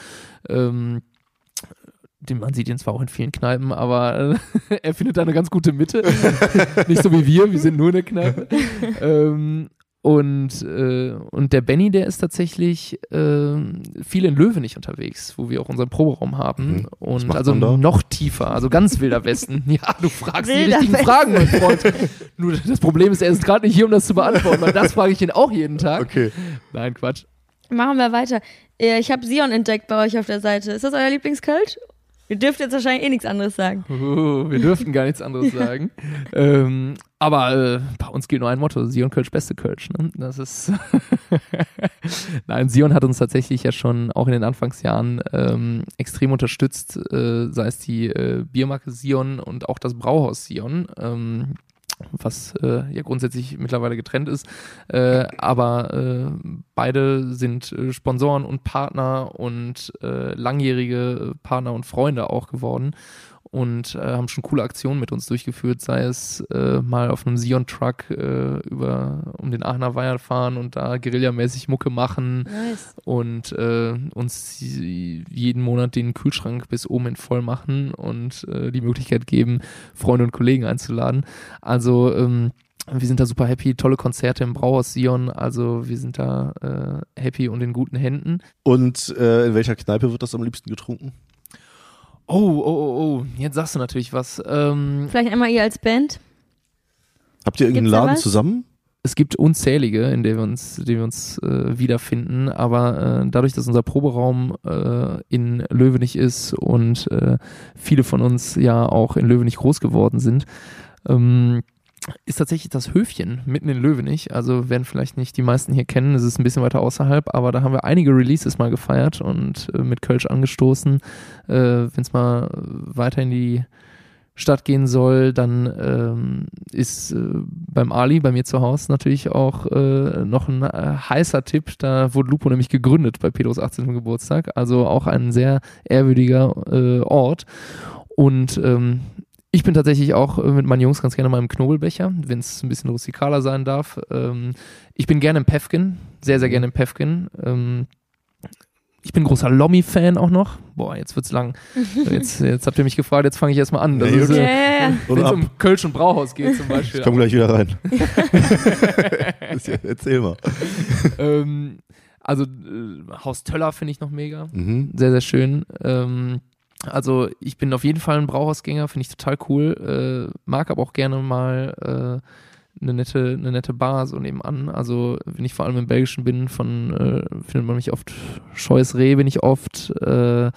Ähm, den, man sieht ihn zwar auch in vielen Kneipen, aber äh, <laughs> er findet da eine ganz gute Mitte. <laughs> Nicht so wie wir, wir sind nur in der Kneipe. ähm, und, äh, und der Benny, der ist tatsächlich äh, viel in Löwenich unterwegs, wo wir auch unseren Proberaum haben. Mhm. Und also noch tiefer, also ganz wilder Westen. <laughs> ja, du fragst wilder die richtigen Westen. Fragen, mein Freund. <laughs> Nur das Problem ist, er ist gerade nicht hier, um das zu beantworten, weil das frage ich ihn auch jeden Tag. Okay. Nein, Quatsch. Machen wir weiter. Ich habe Sion entdeckt bei euch auf der Seite. Ist das euer Lieblingskölsch? Ihr dürft jetzt wahrscheinlich eh nichts anderes sagen. Uh, wir dürften gar nichts anderes <laughs> sagen. ähm, aber äh, bei uns gilt nur ein Motto: Sion Kölsch, beste Kölsch. Ne? Das ist. <laughs> Nein, Sion hat uns tatsächlich ja schon auch in den Anfangsjahren ähm, extrem unterstützt, äh, sei es die äh, Biermarke Sion und auch das Brauhaus Sion. Ähm, was äh, ja grundsätzlich mittlerweile getrennt ist. Äh, aber äh, beide sind äh, Sponsoren und Partner und äh, langjährige Partner und Freunde auch geworden und äh, haben schon coole Aktionen mit uns durchgeführt, sei es äh, mal auf einem Sion-Truck äh, über um den Aachener Weiher fahren und da guerillamäßig Mucke machen nice. und äh, uns jeden Monat den Kühlschrank bis oben in voll machen und äh, die Möglichkeit geben, Freunde und Kollegen einzuladen. Also ähm, wir sind da super happy, tolle Konzerte im Brauhaus Sion, also wir sind da äh, happy und in guten Händen. Und äh, in welcher Kneipe wird das am liebsten getrunken? Oh, oh, oh, oh, jetzt sagst du natürlich was. Ähm, Vielleicht einmal ihr als Band. Habt ihr irgendeinen Laden zusammen? Es gibt unzählige, in denen wir uns, denen wir uns äh, wiederfinden, aber äh, dadurch, dass unser Proberaum äh, in Löwenich ist und äh, viele von uns ja auch in Löwenich groß geworden sind, ähm, ist tatsächlich das Höfchen mitten in Löwenich. Also werden vielleicht nicht die meisten hier kennen, es ist ein bisschen weiter außerhalb, aber da haben wir einige Releases mal gefeiert und äh, mit Kölsch angestoßen. Äh, Wenn es mal weiter in die Stadt gehen soll, dann ähm, ist äh, beim Ali, bei mir zu Hause, natürlich auch äh, noch ein äh, heißer Tipp. Da wurde Lupo nämlich gegründet bei Pedros 18. Geburtstag. Also auch ein sehr ehrwürdiger äh, Ort. Und ähm, ich bin tatsächlich auch äh, mit meinen Jungs ganz gerne mal im Knobelbecher, wenn es ein bisschen rustikaler sein darf. Ähm, ich bin gerne im Pefkin, sehr, sehr mhm. gerne im Pefkin. Ähm, ich bin großer Lommi-Fan auch noch. Boah, jetzt wird's lang. <laughs> Jetzt, jetzt habt ihr mich gefragt, jetzt fange ich erstmal an. Das ja, ist, äh, Wenn es um Kölsch und Brauhaus geht zum Beispiel. Ich komme gleich wieder rein. <laughs> <laughs> Erzähl mal. ähm, also äh, Haus Töller finde ich noch mega. Mhm. Sehr, sehr schön. Ähm, also ich bin auf jeden Fall ein Brauhausgänger, finde ich total cool. Äh, mag aber auch gerne mal äh, eine nette, eine nette Bar so nebenan. Also wenn ich vor allem im Belgischen bin, von äh, findet man mich oft Scheues Reh bin ich oft. Äh,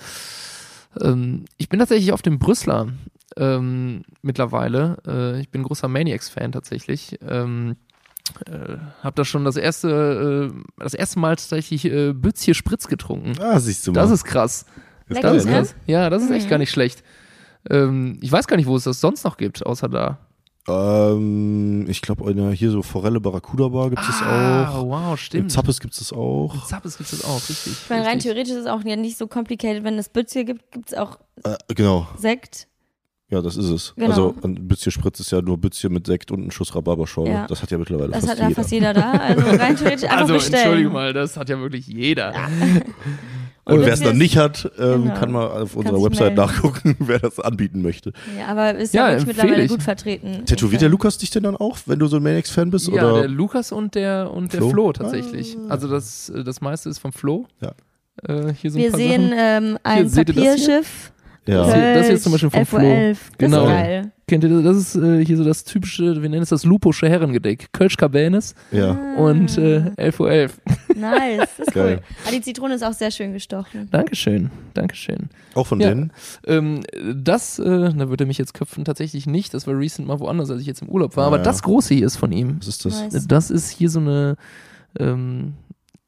ähm, ich bin tatsächlich auf dem Brüsseler ähm, mittlerweile. Äh, ich bin großer Maniacs-Fan tatsächlich. Ähm, äh, hab da schon das erste, äh, das erste Mal tatsächlich äh, Bützje Spritz getrunken. Ah, siehst du mal. Das ist krass. Das ist geil, ne? ne? Ja, das ist echt Mhm. gar nicht schlecht. Ähm, ich weiß gar nicht, wo es das sonst noch gibt, außer da. Ähm, ich glaube, hier so Forelle Barracuda Bar gibt es ah, auch. wow, Im stimmt. Zappes gibt es das auch. Im Zappes gibt es auch, richtig. Ich meine, rein theoretisch ist es auch ja nicht so complicated. Wenn es Bützje gibt, gibt es auch Äh, genau, Sekt. ja, das ist es. Genau. Also ein Bützchen Spritz ist ja nur Bützchen mit Sekt und ein Schuss Rhabarberschorle. Ja. Das hat ja mittlerweile Das fast hat ja jeder. fast jeder da. Also rein theoretisch <laughs> einfach Also, bestellen. entschuldige mal, das hat ja wirklich jeder. Und <laughs> Und wer es ist- nicht hat, ähm, genau. kann mal auf unserer Website melden. nachgucken, <laughs> wer das anbieten möchte. Ja, aber ist ja, Ja, wirklich mittlerweile ich. gut vertreten. Tätowiert der Lukas dich denn dann auch, wenn du so ein Maniacs-Fan bist? Ja, oder? der Lukas und der und der Flo? Flo, tatsächlich. Ah. Also das, das meiste ist vom Flo. Ja. Äh, hier so ein Wir sehen ähm, ein seht ihr das hier? Papierschiff. ja. Das hier- ist zum Beispiel vom Flo. Flo. 11. Das Genau. ist geil. Kennt ihr das? Das ist äh, hier so das typische, wir nennen es das Luposche Herrengedeck. Kölsch Cabernet Ja. und äh, 11.11 Uhr. 11. Nice, das ist Geil. cool. Aber die Zitrone ist auch sehr schön gestochen. Dankeschön, Dankeschön. Auch von Ja. denen? Ähm, das, äh, da würde er mich jetzt köpfen, tatsächlich nicht. Das war recent mal woanders, als ich jetzt im Urlaub war. Ah, Aber ja. das große hier ist von ihm. Was ist das? Nice. Das ist hier so eine, ähm,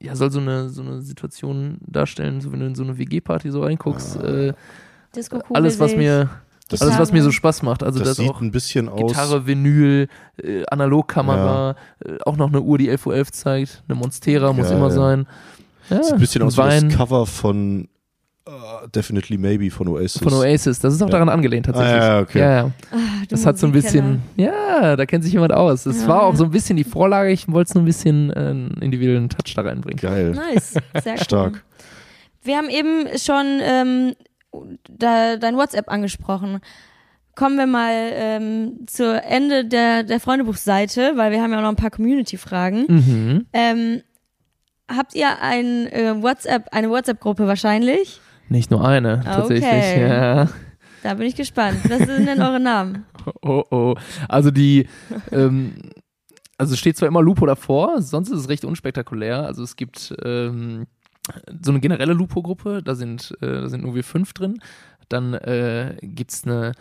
ja, soll so eine, so eine Situation darstellen, so wenn du in so eine WG-Party so reinguckst. Ah. Äh, alles, was sehe ich. mir, Das, alles, was mir so Spaß macht. Also das das, sieht auch ein bisschen aus. Gitarre, Vinyl, äh, Analogkamera, äh, auch noch eine Uhr, die 11.11 Uhr zeigt. Eine Monstera muss Geil. immer sein. Ja, Sieht ein bisschen aus Wein wie das Cover von uh, Definitely Maybe von Oasis. von Oasis. Das ist auch Ja. daran angelehnt tatsächlich. Ah, ja, okay. ja, ja. Ah, Das hat so ein bisschen, Musikkenner. ja, da kennt sich jemand aus. Das Ja. war auch so ein bisschen die Vorlage. Ich wollte es nur ein bisschen äh, einen individuellen Touch da reinbringen. Geil. Nice, sehr <laughs> cool. Stark. Wir haben eben schon ähm, da, dein WhatsApp angesprochen. Kommen wir mal ähm, zu Ende der, der Freundebuchseite, weil wir haben ja auch noch ein paar Community-Fragen. Mhm. Ähm, habt ihr ein äh, WhatsApp, eine WhatsApp-Gruppe wahrscheinlich? Nicht nur eine, tatsächlich. Okay. Ja. Da bin ich gespannt. Was sind denn eure Namen? <laughs> Oh, oh. Also die, ähm, also steht zwar immer Lupo davor, sonst ist es recht unspektakulär. Also es gibt ähm, so eine generelle Lupo-Gruppe, da sind, äh, da sind nur wir fünf drin. Dann äh, gibt es eine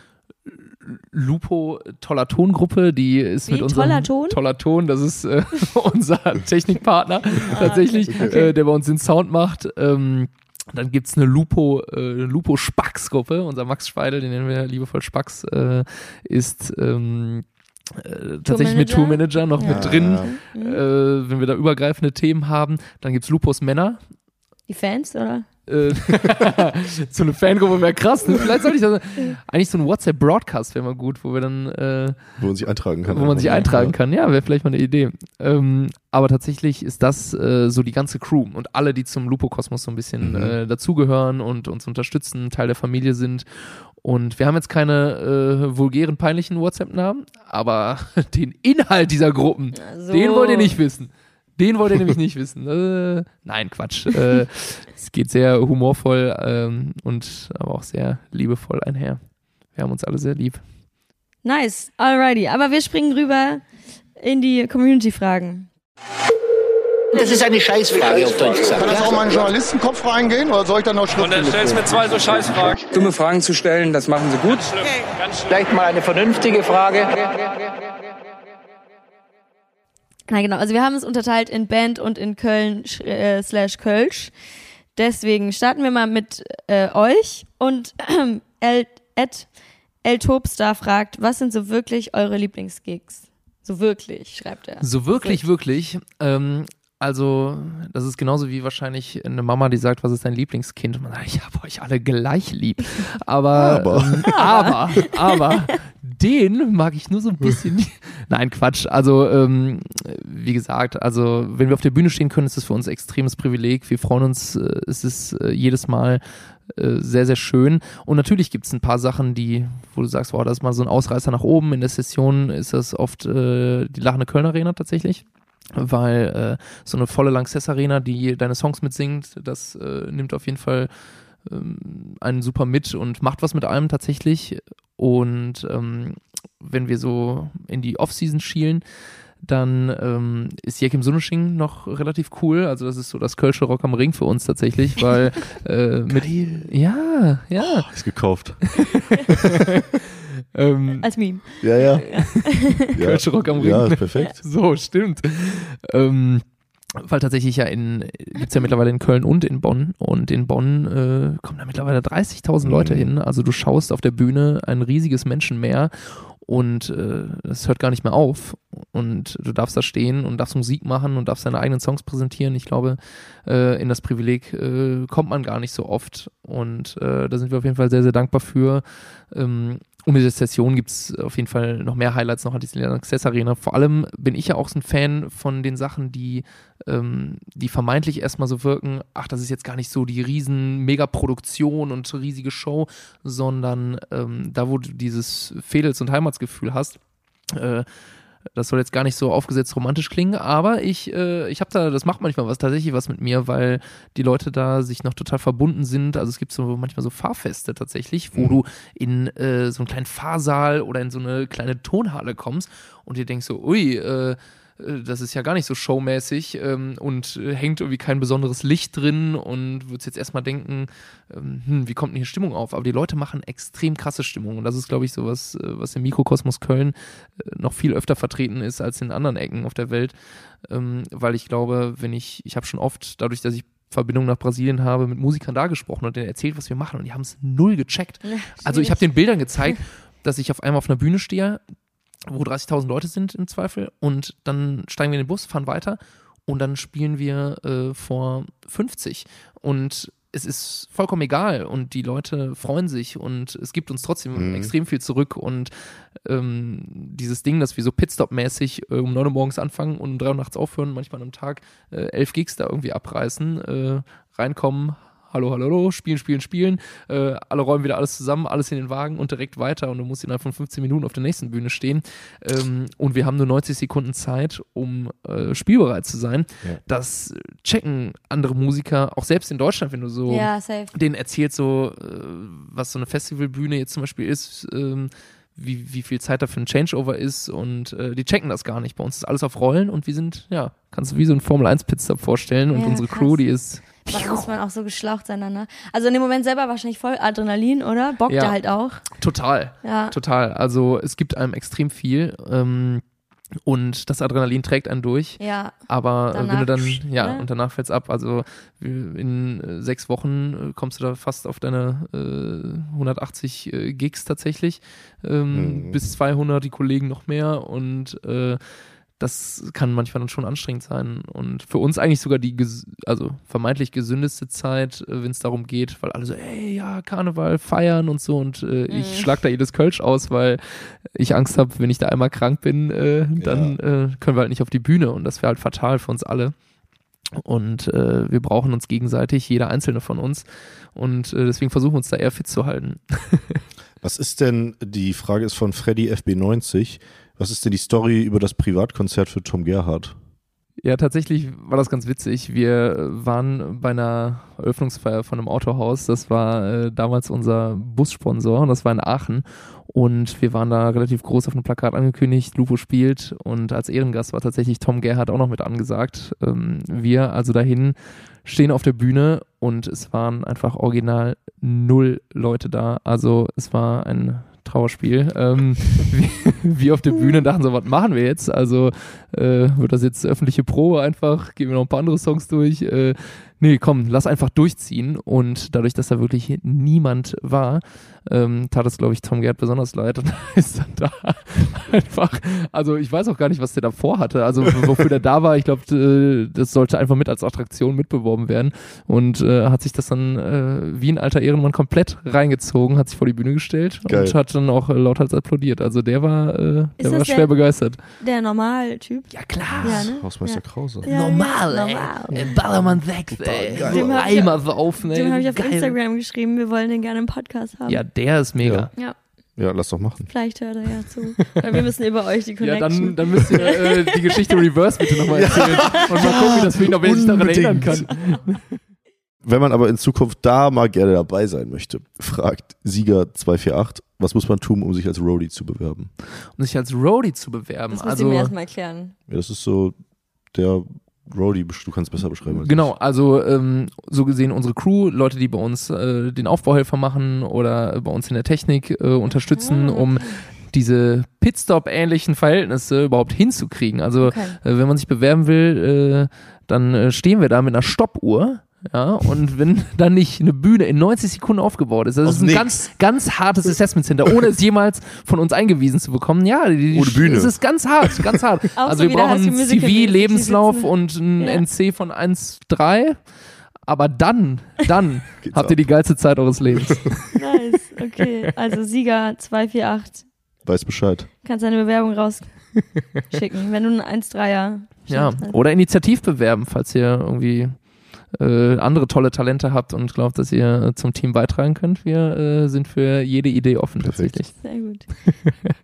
Lupo toller Tongruppe, die ist Wie, mit unserem toller Ton? toller Ton, das ist äh, <laughs> unser Technikpartner tatsächlich, okay. äh, der bei uns den Sound macht. Ähm, dann gibt's eine Lupo, äh, Lupo Spax-Gruppe. Unser Max Speidel, den nennen wir liebevoll Spax, äh, ist ähm, äh, tatsächlich mit Tourmanager? Noch Ja. mit drin. Mhm. Äh, wenn wir da übergreifende Themen haben, dann gibt's Lupus Männer. Die Fans, oder? Äh, <laughs> so eine Fangruppe wäre krass. Ne? <laughs> Vielleicht sollte ich das. Eigentlich so ein WhatsApp-Broadcast wäre mal gut, wo wir dann äh, Wo man sich eintragen kann. wo man sich Ja. eintragen kann. Ja, wäre vielleicht mal eine Idee. Ähm, aber tatsächlich ist das äh, so die ganze Crew und alle, die zum Lupo-Kosmos so ein bisschen Mhm. äh, dazugehören und uns unterstützen, Teil der Familie sind. Und wir haben jetzt keine äh, vulgären, peinlichen WhatsApp-Namen, aber <laughs> den Inhalt dieser Gruppen, So. den wollt ihr nicht wissen. Den wollt ihr nämlich nicht wissen. Äh, nein, Quatsch. Äh, es geht sehr humorvoll ähm, und aber auch sehr liebevoll einher. Wir haben uns alle sehr lieb. Nice, alrighty. Aber wir springen rüber in die Community-Fragen. Das ist eine Scheißfrage, auf Deutsch gesagt. Kann das auch mal in Journalistenkopf reingehen oder soll ich dann noch Und dann stellst du mir zwei so Scheißfragen. Dumme Fragen zu stellen, das machen sie gut. Vielleicht mal eine vernünftige Frage. Na genau, also wir haben es unterteilt in Band und in Köln äh, slash Kölsch. Deswegen starten wir mal mit äh, euch und El, Ed, El Topstar fragt, was sind so wirklich eure Lieblingsgigs? So wirklich, schreibt er. So wirklich, wirklich. Ähm, also, das ist genauso wie wahrscheinlich eine Mama, die sagt, was ist dein Lieblingskind? Und man sagt, ich habe euch alle gleich lieb. Aber, Aber. ähm, aber, aber, <laughs> den mag ich nur so ein bisschen. <laughs> Nein, Quatsch. Also, ähm, wie gesagt, also, wenn wir auf der Bühne stehen können, ist das für uns ein extremes Privileg. Wir freuen uns, äh, es ist äh, jedes Mal äh, sehr, sehr schön. Und natürlich gibt es ein paar Sachen, die, wo du sagst, wow, das ist mal so ein Ausreißer nach oben. In der Session ist das oft äh, die lachende Köln Arena tatsächlich. Weil äh, so eine volle Lanxess Arena, die deine Songs mitsingt, das äh, nimmt auf jeden Fall einen super mit und macht was mit allem tatsächlich. Und ähm, wenn wir so in die Off-Season schielen, dann ähm, ist Jekim Sunnesching noch relativ cool. Also das ist so das Kölsche Rock am Ring für uns tatsächlich, weil <laughs> äh, mit ja, ja. Ist gekauft. <laughs> Ähm, Als Meme. Ja, ja. ja. Kölsche Rock am Ring. Ja, ist perfekt. So, stimmt. Ähm, weil tatsächlich ja in, gibt's ja mittlerweile in Köln und in Bonn. Und in Bonn äh, kommen da mittlerweile 30.000 Leute Mhm. hin. Also du schaust auf der Bühne ein riesiges Menschenmeer und äh, es hört gar nicht mehr auf. Und du darfst da stehen und darfst Musik machen und darfst deine eigenen Songs präsentieren. Ich glaube, äh, in das Privileg äh, kommt man gar nicht so oft. Und äh, da sind wir auf jeden Fall sehr, sehr dankbar für. Ähm, um diese Session gibt es auf jeden Fall noch mehr Highlights noch an dieser Access Arena. Vor allem bin ich ja auch so ein Fan von den Sachen, die, ähm, die vermeintlich erstmal so wirken, ach, das ist jetzt gar nicht so die riesen Megaproduktion und riesige Show, sondern ähm, da, wo du dieses Fädels- und Heimatsgefühl hast, äh, Das soll jetzt gar nicht so aufgesetzt romantisch klingen, aber ich, äh, ich habe da, das macht manchmal was tatsächlich was mit mir, weil die Leute da sich noch total verbunden sind. Also es gibt so manchmal so Fahrfeste tatsächlich, wo Mhm. du in äh, so einen kleinen Fahrsaal oder in so eine kleine Tonhalle kommst und dir denkst so, ui, äh, äh, das ist ja gar nicht so showmäßig ähm, und äh, hängt irgendwie kein besonderes Licht drin und würdest jetzt erstmal denken, ähm, hm, wie kommt denn hier Stimmung auf? Aber die Leute machen extrem krasse Stimmung und das ist, glaube ich, so was, äh, was im Mikrokosmos Köln äh, noch viel öfter vertreten ist als in anderen Ecken auf der Welt, ähm, weil ich glaube, wenn ich, ich habe schon oft, dadurch, dass ich Verbindung nach Brasilien habe, mit Musikern da gesprochen und denen erzählt, was wir machen und die haben es null gecheckt. Also ich habe den Bildern gezeigt, dass ich auf einmal auf einer Bühne stehe, wo 30.000 Leute sind im Zweifel und dann steigen wir in den Bus, fahren weiter und dann spielen wir äh, vor 50 und es ist vollkommen egal und die Leute freuen sich und es gibt uns trotzdem Mhm. extrem viel zurück und ähm, dieses Ding, dass wir so Pitstop-mäßig äh, um 9 Uhr morgens anfangen und um 3 Uhr nachts aufhören, manchmal am Tag äh, 11 Gigs da irgendwie abreißen, äh, reinkommen, hallo, hallo, hallo, spielen, spielen, spielen, äh, alle räumen wieder alles zusammen, alles in den Wagen und direkt weiter und du musst innerhalb von 15 Minuten auf der nächsten Bühne stehen ähm, und wir haben nur 90 Sekunden Zeit, um äh, spielbereit zu sein. Ja. Das checken andere Musiker, auch selbst in Deutschland, wenn du so Ja, denen erzählt so, äh, was so eine Festivalbühne jetzt zum Beispiel ist, ähm, wie, wie viel Zeit dafür ein Changeover ist und äh, die checken das gar nicht. Bei uns ist alles auf Rollen und wir sind, ja, kannst du wie so ein Formel-1-Pitstop vorstellen und Ja, unsere krass. Crew, die ist Aber Da muss man auch so geschlaucht sein dann, ne? Also in dem Moment selber wahrscheinlich voll Adrenalin, oder? Bockt Ja. halt auch. total, Ja. total. Also es gibt einem extrem viel ähm, und das Adrenalin trägt einen durch. Ja. Aber äh, wenn du dann, Danach, ja, ne? und danach fällt's ab. Also wir- in äh, sechs Wochen äh, kommst du da fast auf deine äh, 180 äh, Gigs tatsächlich. Ähm, Mhm. Bis 200, die Kollegen noch mehr. Und äh, das kann manchmal dann schon anstrengend sein. Und für uns eigentlich sogar die, ges also vermeintlich gesündeste Zeit, äh, wenn es darum geht, weil alle so, ey, ja, Karneval feiern und so. Und äh, ich Mhm. schlag da jedes Kölsch aus, weil ich Angst habe, wenn ich da einmal krank bin, äh, dann äh, können wir halt nicht auf die Bühne. Und das wäre halt fatal für uns alle. Und äh, wir brauchen uns gegenseitig, jeder einzelne von uns. Und äh, deswegen versuchen wir uns da eher fit zu halten. <laughs> Was ist denn, die Frage ist von Freddy FB90, was ist denn die Story über das Privatkonzert für Tom Gerhardt? Ja, tatsächlich war das ganz witzig. Wir waren bei einer Eröffnungsfeier von einem Autohaus. Das war äh, damals unser Bussponsor und das war in Aachen. Und wir waren da relativ groß auf einem Plakat angekündigt, Lupo spielt und als Ehrengast war tatsächlich Tom Gerhardt auch noch mit angesagt. Ähm, wir also dahin stehen auf der Bühne und es waren einfach original null Leute da. Also es war ein Trauerspiel. Ähm, <laughs> wir, wir auf der Bühne dachten so, was machen wir jetzt? Also äh, wird das jetzt öffentliche Probe einfach? Gehen wir noch ein paar andere Songs durch? Äh, nee, komm, lass einfach durchziehen. Und dadurch, dass da wirklich niemand war, ähm, tat es, glaube ich, Tom Gerd besonders leid. Und <laughs> ist dann da einfach, also ich weiß auch gar nicht, was der davor hatte. Also wofür der da war, ich glaube, das sollte einfach mit als Attraktion mitbeworben werden. Und äh, hat sich das dann äh, wie ein alter Ehrenmann komplett reingezogen, hat sich vor die Bühne gestellt Geil. und hat dann auch äh, lauthals applaudiert. Also der war, äh, der war schwer der- begeistert. Der Normal-Typ. Ja klar. Ja, ne? Hausmeister Ja. Krause. Ja, Normal, ja, ey. normal. Äh, Ballermann 6, ey. Eimer saufen, ey. Dem habe ich auf Geil. Instagram geschrieben, wir wollen den gerne im Podcast haben. Ja, der ist mega. Ja, Ja, lass doch machen. vielleicht hört er ja zu. Weil wir müssen über euch die Ja, Connection. dann, dann müsst ihr äh, die Geschichte <laughs> Reverse bitte nochmal erzählen. Und mal gucken, wie das für ihn, ob er sich daran erinnern kann. <laughs> Wenn man aber in Zukunft da mal gerne dabei sein möchte, fragt Sieger248, was muss man tun, um sich als Roadie zu bewerben? Um sich als Roadie zu bewerben. das musst also, du mir erstmal erklären. Ja, das ist so der Roadie, du kannst besser beschreiben als Genau, also ähm, so gesehen unsere Crew, Leute, die bei uns äh, den Aufbauhelfer machen oder bei uns in der Technik äh, unterstützen, Ah, um diese Pitstop-ähnlichen Verhältnisse überhaupt hinzukriegen. Also Okay. äh, wenn man sich bewerben will, äh, dann äh, stehen wir da mit einer Stoppuhr. Ja, und wenn <laughs> dann nicht eine Bühne in 90 Sekunden aufgebaut ist, das Aus ist ein nix. ganz, ganz hartes Assessment Center, ohne es jemals von uns eingewiesen zu bekommen. Ja, die, die, Ohne Bühne. Es ist ganz hart, ganz hart. <laughs> Auch also so wir brauchen einen Musical die CV-Lebenslauf sitzen- und ein Ja. NC von 1,3. Aber dann, dann <laughs> Geht's habt ab. ihr die geilste Zeit eures Lebens. Nice, okay. Also Sieger 248. Weiß Bescheid. Kannst deine Bewerbung rausschicken, wenn du einen 1-3er ja, oder initiativ bewerben, falls ihr irgendwie äh, andere tolle Talente habt und glaubt, dass ihr zum Team beitragen könnt. Wir äh, sind für jede Idee offen Perfekt. tatsächlich. Sehr gut. <laughs>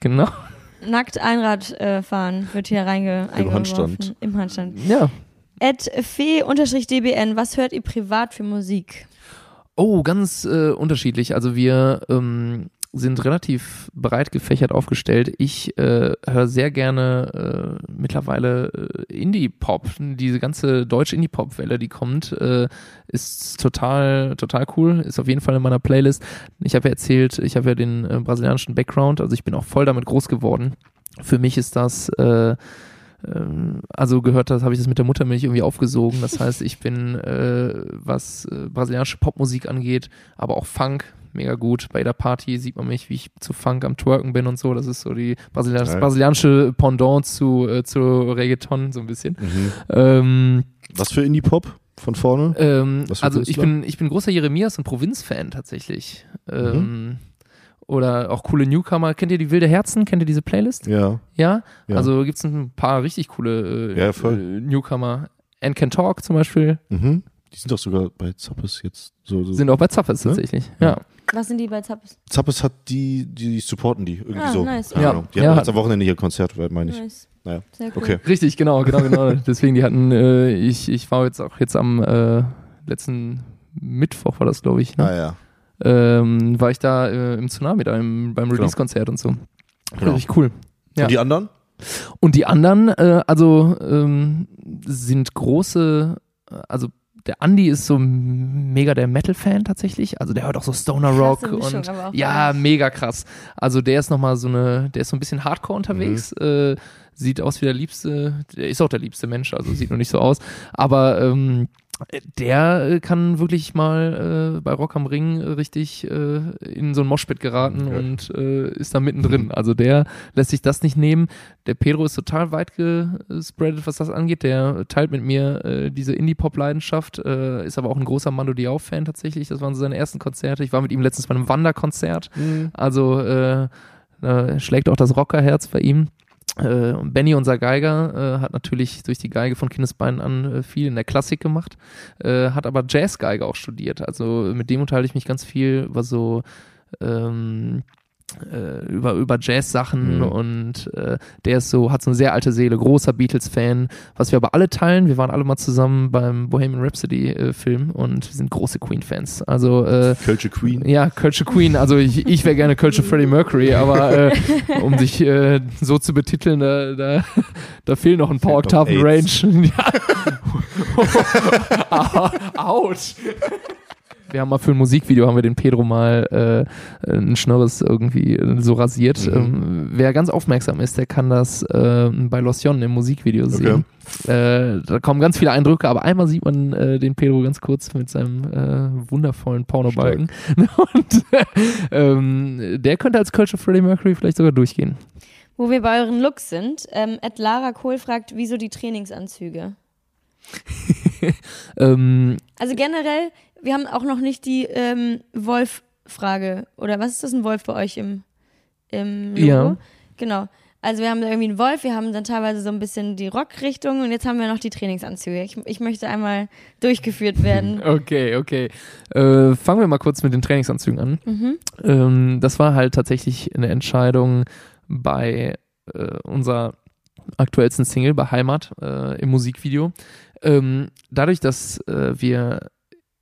Genau. nackt Einrad äh, fahren wird hier reinge Im Handstand. Im Handstand. Ja. Ed Fee-DBN, was hört ihr privat für Musik? Oh, ganz äh, unterschiedlich. Also wir ähm, sind relativ breit gefächert aufgestellt. Ich äh, höre sehr gerne äh, mittlerweile äh, Indie-Pop. Diese ganze deutsche Indie-Pop-Welle, die kommt, äh, ist total, total cool. Ist auf jeden Fall in meiner Playlist. Ich habe ja erzählt, ich habe ja den äh, brasilianischen Background, also ich bin auch voll damit groß geworden. Für mich ist das äh, also gehört das, habe ich das mit der Muttermilch irgendwie aufgesogen. Das heißt, ich bin, äh, was äh, brasilianische Popmusik angeht, aber auch Funk, mega gut. Bei der Party sieht man mich, wie ich zu Funk am Twerken bin und so. Das ist so die Brasilian Geil. brasilianische Pendant zu, äh, zu Reggaeton, so ein bisschen. Mhm. Ähm, Was für Indie-Pop von vorne? ähm, also ich bin, ich bin großer Jeremias und Provinz-Fan tatsächlich. Ähm, Oder auch coole Newcomer. Kennt ihr die Wilde Herzen? Kennt ihr diese Playlist? Ja. Ja? Ja. Also gibt es ein paar richtig coole äh, Ja, voll. äh, Newcomer. And Can Talk zum Beispiel. Mhm. Die sind doch sogar bei Zappes jetzt so. so. Sind auch bei Zappes Ne? tatsächlich. Ja. Was sind die bei Zappes? Zappes hat die, die supporten die irgendwie Ah, so. nice. Ja. Ahnung. Die Ja, hatten hat- jetzt am Wochenende hier Konzert, meine ich. Nice. Naja. Sehr cool. Okay. Richtig, genau, genau, genau. <laughs> Deswegen, die hatten, äh, ich, ich war jetzt auch jetzt am äh, letzten Mittwoch war das, glaube ich, ne? Ah ja. Ähm, war ich da äh, im Tsunami, da im, beim Release-Konzert und so. Genau. Richtig cool. Ja. Und die anderen? Und die anderen, äh, also ähm, sind große, äh, also der Andy ist so mega der Metal-Fan tatsächlich. Also der hört auch so Stoner Rock Mischung, und ja, mega krass. Also der ist nochmal so eine, der ist so ein bisschen Hardcore unterwegs. Mhm. Äh, sieht aus wie der liebste, der ist auch der liebste Mensch, also sieht nur nicht so aus. Aber ähm, der äh, kann wirklich mal äh, bei Rock am Ring äh, richtig äh, in so ein Moshpit geraten Okay. und äh, ist da mittendrin. Also der lässt sich das nicht nehmen. Der Pedro ist total weit gespreadet, was das angeht. Der teilt mit mir äh, diese Indie-Pop-Leidenschaft, äh, ist aber auch ein großer Mando Diao-Fan tatsächlich. Das waren so seine ersten Konzerte. Ich war mit ihm letztens bei einem Wanderkonzert. Also äh, äh, schlägt auch das Rockerherz bei ihm. Äh, Benny, unser Geiger, äh, hat natürlich durch die Geige von Kindesbeinen an äh, viel in der Klassik gemacht, äh, hat aber Jazzgeige auch studiert. Also mit dem unterhalte ich mich ganz viel über so ähm, äh, über, über Jazz-Sachen Mhm. und äh, der ist so, hat so eine sehr alte Seele, großer Beatles-Fan, was wir aber alle teilen. Wir waren alle mal zusammen beim Bohemian Rhapsody-Film und wir sind große Queen-Fans. Also äh, Kölsche Queen. ja, Kölsche Queen, also ich, ich wäre gerne Kölsche Freddie Mercury, aber äh, um sich äh, so zu betiteln, da, da, da fehlen noch ein paar Oktaven Range. <laughs> Ja. <laughs> Autsch. Wir haben mal für ein Musikvideo haben wir den Pedro mal äh, ein Schnörres irgendwie äh, so rasiert. Mhm. Ähm, wer ganz aufmerksam ist, der kann das äh, bei Losion im Musikvideo sehen. Äh, da kommen ganz viele Eindrücke, aber einmal sieht man äh, den Pedro ganz kurz mit seinem äh, wundervollen Pornobalken. <laughs> Und äh, ähm, der könnte als Kölsche Freddie Mercury vielleicht sogar durchgehen. Wo wir bei euren Looks sind, ähm, Ed Lara Kohl fragt, wieso die Trainingsanzüge? <laughs> Ähm, Also generell, wir haben auch noch nicht die ähm, Wolf-Frage. Oder was ist das, ein Wolf bei euch im, im Logo? Ja. Genau. Also wir haben da irgendwie einen Wolf, wir haben dann teilweise so ein bisschen die Rockrichtung und jetzt haben wir noch die Trainingsanzüge. Ich, ich möchte einmal durchgeführt werden. <laughs> okay, okay. Äh, fangen wir mal kurz mit den Trainingsanzügen an. Mhm. Ähm, das war halt tatsächlich eine Entscheidung bei äh, unserer aktuellsten Single, bei Heimat, äh, im Musikvideo. Ähm, dadurch, dass äh, wir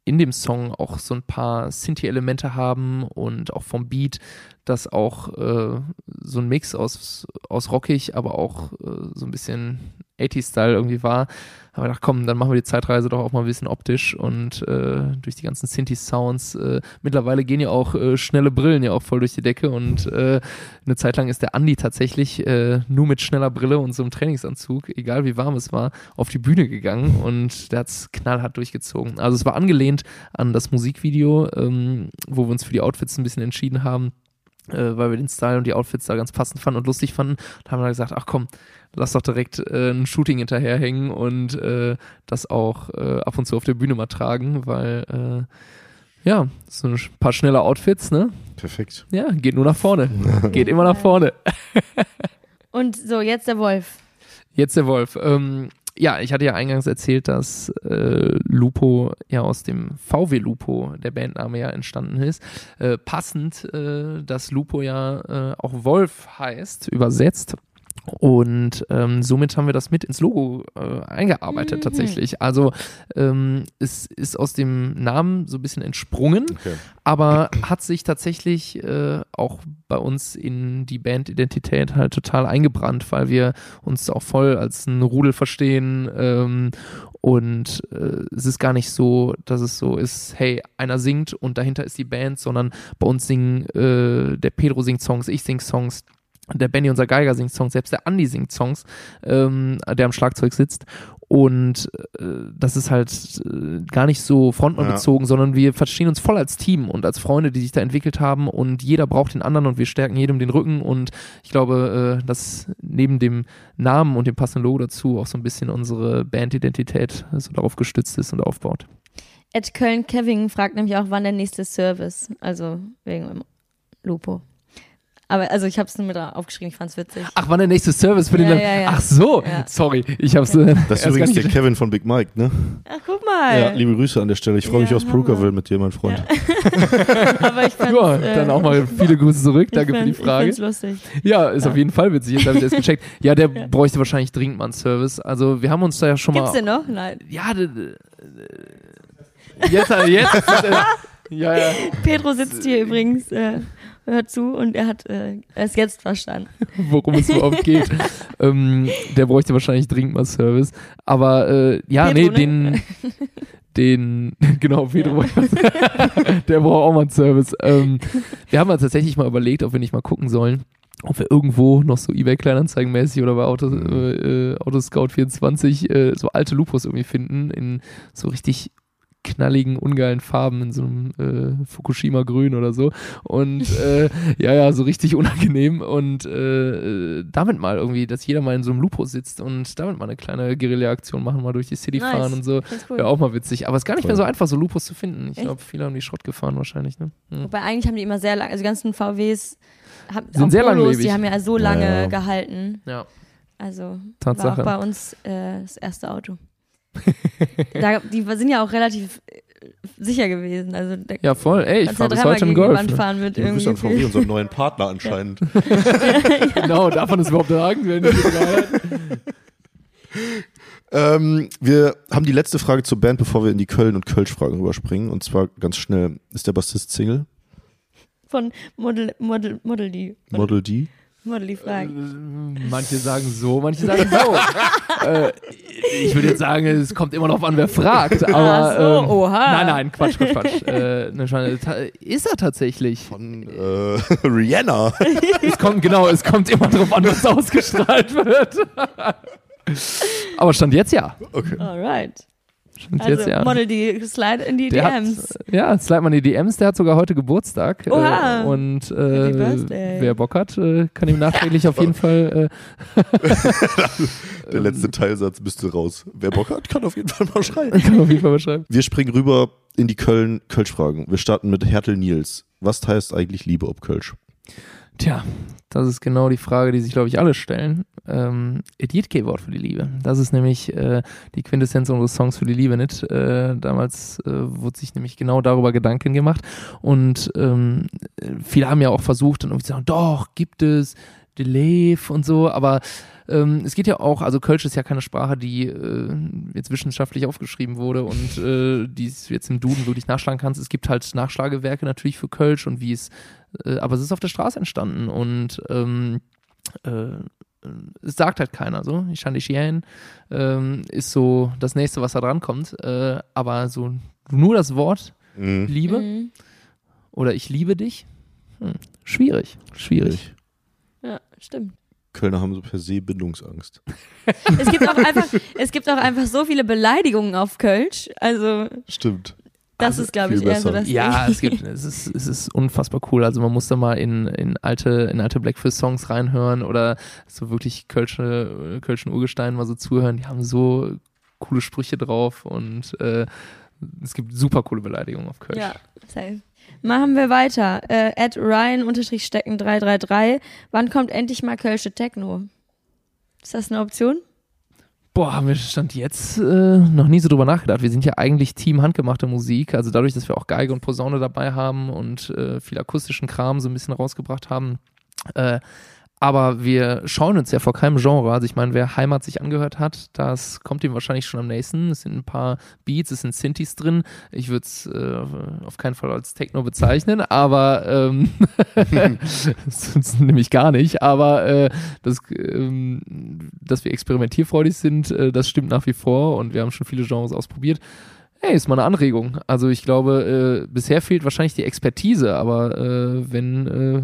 in dem Song auch so ein paar Synthi-Elemente haben und auch vom Beat, das auch äh, so ein Mix aus, aus rockig, aber auch äh, so ein bisschen 80s-Style irgendwie war, haben wir gedacht, komm, dann machen wir die Zeitreise doch auch mal ein bisschen optisch und äh, durch die ganzen Synthi-Sounds. Äh, mittlerweile gehen ja auch äh, schnelle Brillen ja auch voll durch die Decke und äh, eine Zeit lang ist der Andi tatsächlich äh, nur mit schneller Brille und so einem Trainingsanzug, egal wie warm es war, auf die Bühne gegangen und der hat es knallhart durchgezogen. Also es war angelehnt an das Musikvideo, ähm, wo wir uns für die Outfits ein bisschen entschieden haben äh, weil wir den Style und die Outfits da ganz passend fanden und lustig fanden. Da haben wir gesagt, ach komm, lass doch direkt äh, ein Shooting hinterherhängen und äh, das auch äh, ab und zu auf der Bühne mal tragen, weil äh, ja, so ein paar schnelle Outfits, ne? Perfekt. Ja, geht nur nach vorne. <laughs> geht immer nach vorne. <laughs> Und so, jetzt der Wolf. Jetzt der Wolf. Ähm, ja, ich hatte ja eingangs erzählt, dass äh, Lupo ja aus dem VW Lupo, der Bandname ja entstanden ist. Äh, passend, äh, dass Lupo ja äh, auch Wolf heißt, übersetzt. Und ähm, somit haben wir das mit ins Logo äh, eingearbeitet Mhm. tatsächlich. Also ähm, es ist aus dem Namen so ein bisschen entsprungen, Okay. aber hat sich tatsächlich äh, auch bei uns in die Bandidentität halt total eingebrannt, weil wir uns auch voll als ein Rudel verstehen ähm, und äh, es ist gar nicht so, dass es so ist, hey, einer singt und dahinter ist die Band, sondern bei uns singen, äh, der Pedro singt Songs, ich sing Songs, der Benny, unser Geiger, singt Songs, selbst der Andi singt Songs, ähm, der am Schlagzeug sitzt. Und äh, das ist halt äh, gar nicht so frontmannbezogen, sondern wir verstehen uns voll als Team und als Freunde, die sich da entwickelt haben und jeder braucht den anderen und wir stärken jedem den Rücken und ich glaube, äh, dass neben dem Namen und dem passenden Logo dazu auch so ein bisschen unsere Bandidentität so darauf gestützt ist und aufbaut. Ed Köln Kevin fragt nämlich auch, wann der nächste Service. Also wegen dem Lupo. Aber also ich habe es nur mit aufgeschrieben, ich fand's witzig. Ach, wann der nächste Service für den Ja, ja, ja. Ach so, Ja. sorry, ich hab's äh, Das ist erst übrigens der Kevin von Big Mike, ne? Ach, guck mal. Ja, liebe Grüße an der Stelle. Ich freue mich Hammer. Brokerville mit dir, mein Freund. <laughs> Aber ich fand's, Ja, äh, dann auch mal viele Grüße zurück. Danke für die Frage. Ich lustig. Ja, ist Ja. auf jeden Fall witzig. Jetzt habe ich das gecheckt. <laughs> Ja, der bräuchte wahrscheinlich dringend mal einen Service. Also wir haben uns da ja schon Gibt's mal. den noch? Nein. Ja, jetzt, äh, jetzt. Äh, <laughs> ja, ja. Pedro sitzt hier übrigens, äh, hört zu und er hat äh, es jetzt verstanden. <laughs> worum es überhaupt geht. <laughs> ähm, der bräuchte wahrscheinlich dringend mal Service. Aber äh, ja, Pedro, nee, ne? den, <laughs> den, genau, Pedro, der braucht auch mal einen Service. Ähm, wir haben uns tatsächlich mal überlegt, ob wir nicht mal gucken sollen, ob wir irgendwo noch so eBay Kleinanzeigen-mäßig oder bei Auto, äh, äh, Autoscout 24 äh, so alte Lupus irgendwie finden in so richtig knalligen, ungeilen Farben in so einem äh, Fukushima Grün oder so. Und äh, ja, ja, so richtig <laughs> unangenehm. Und äh, äh, damit mal irgendwie, dass jeder mal in so einem Lupo sitzt und damit mal eine kleine Guerilla-Aktion machen, mal durch die City Nice. fahren und so. Cool. Wäre auch mal witzig. Aber es ist gar nicht mehr Voll. so einfach, so Lupus zu finden. Ich glaube, viele haben die Schrott gefahren wahrscheinlich. Ne? Hm. Wobei eigentlich haben die immer sehr lange, also die ganzen VWs haben, Sind sehr Polos, langlebig. Die haben ja so lange Ja. gehalten. Ja. Also Tatsache. war auch bei uns äh, das erste Auto. Da, die sind ja auch relativ äh, sicher gewesen. Also da Ja, voll. Ey, ich fahre ja bis heute die Golf. Ne? fahren mit Liebe Grüße an irgendwie. VW, unseren neuen Partner anscheinend. <laughs> genau, darf man das überhaupt sagen? Wenn die Ähm, wir haben die letzte Frage zur Band, bevor wir in die Köln- und Kölsch-Fragen rüberspringen. Und zwar ganz schnell. Ist der Bassist Single? Von Model, Model, Model D. Model D? Model D Frage. manche sagen so, manche sagen so. <laughs> äh, ich würde jetzt sagen, es kommt immer noch an, wer fragt. Aber, Ach so, ähm, oha. Nein, nein, Quatsch, Quatsch, Quatsch. äh, ne. Ta- ist er tatsächlich? Von äh, <laughs> Rihanna. <laughs> Es kommt, genau, es kommt immer drauf an, was ausgestrahlt wird. Aber stand jetzt ja. Okay. Alright. Stand Also jetzt ja. Model D slide in die Der DMs. Hat, ja, slide mal in die DMs, der hat sogar heute Geburtstag. Oha. Äh, und Happy äh, Birthday. wer Bock hat, äh, kann ihm nachträglich auf jeden Fall. <laughs> Der letzte Teilsatz müsste raus. Wer Bock hat, kann auf jeden Fall mal Äh, schreiben. kann auf jeden Fall beschreiben. Wir springen rüber in die Köln, Kölsch-Fragen. Wir starten mit Hertel Nils. Was heißt eigentlich Liebe ob Kölsch? Tja, das ist genau die Frage, die sich, glaube ich, alle stellen. Ähm, Idiot-Wort für die Liebe. Das ist nämlich äh, die Quintessenz unseres Songs für die Liebe nicht. Äh, damals äh, wurde sich nämlich genau darüber Gedanken gemacht. Und ähm, viele haben ja auch versucht, dann irgendwie zu sagen, doch, gibt es Deleve und so, aber ähm, es geht ja auch, also Kölsch ist ja keine Sprache, die äh, jetzt wissenschaftlich aufgeschrieben wurde und äh, die es jetzt im Duden wirklich nachschlagen kannst. Es gibt halt Nachschlagewerke natürlich für Kölsch und wie es, äh, aber es ist auf der Straße entstanden und ähm, äh, es sagt halt keiner so. Ich Shandi Chien ähm, ist so das nächste, was da dran kommt. Äh, aber so nur das Wort Mhm. Liebe Mhm. oder ich liebe dich, hm, schwierig, schwierig. Stimmt. Kölner haben so per se Bindungsangst. Es gibt auch einfach, es gibt auch einfach so viele Beleidigungen auf Kölsch. Also Stimmt. das ist, glaube ich, eher so das Ja, Ding. es gibt, es ist, es ist unfassbar cool. Also man muss da mal in, in alte, in alte Blackfish-Songs reinhören oder so wirklich Kölsche, Kölschen Urgestein mal so zuhören. Die haben so coole Sprüche drauf und äh, es gibt super coole Beleidigungen auf Kölsch. Ja, safe. Machen wir weiter. Äh, at Ryan-Stecken 333. Wann kommt endlich mal Kölsche Techno? Ist das eine Option? Boah, haben wir Stand jetzt äh, noch nie so drüber nachgedacht. Wir sind ja eigentlich Team handgemachte Musik. Also dadurch, dass wir auch Geige und Posaune dabei haben und äh, viel akustischen Kram so ein bisschen rausgebracht haben, äh, aber wir schauen uns ja vor keinem Genre. Also ich meine, wer Heimat sich angehört hat, das kommt ihm wahrscheinlich schon am nächsten. Es sind ein paar Beats, es sind Synthes drin. Ich würde es äh, auf keinen Fall als Techno bezeichnen, aber ähm, <laughs> <laughs> das nämlich gar nicht. Aber äh, das, ähm, dass wir experimentierfreudig sind, äh, das stimmt nach wie vor und wir haben schon viele Genres ausprobiert. Hey, ist mal eine Anregung. Also ich glaube, äh, bisher fehlt wahrscheinlich die Expertise, aber äh, wenn äh,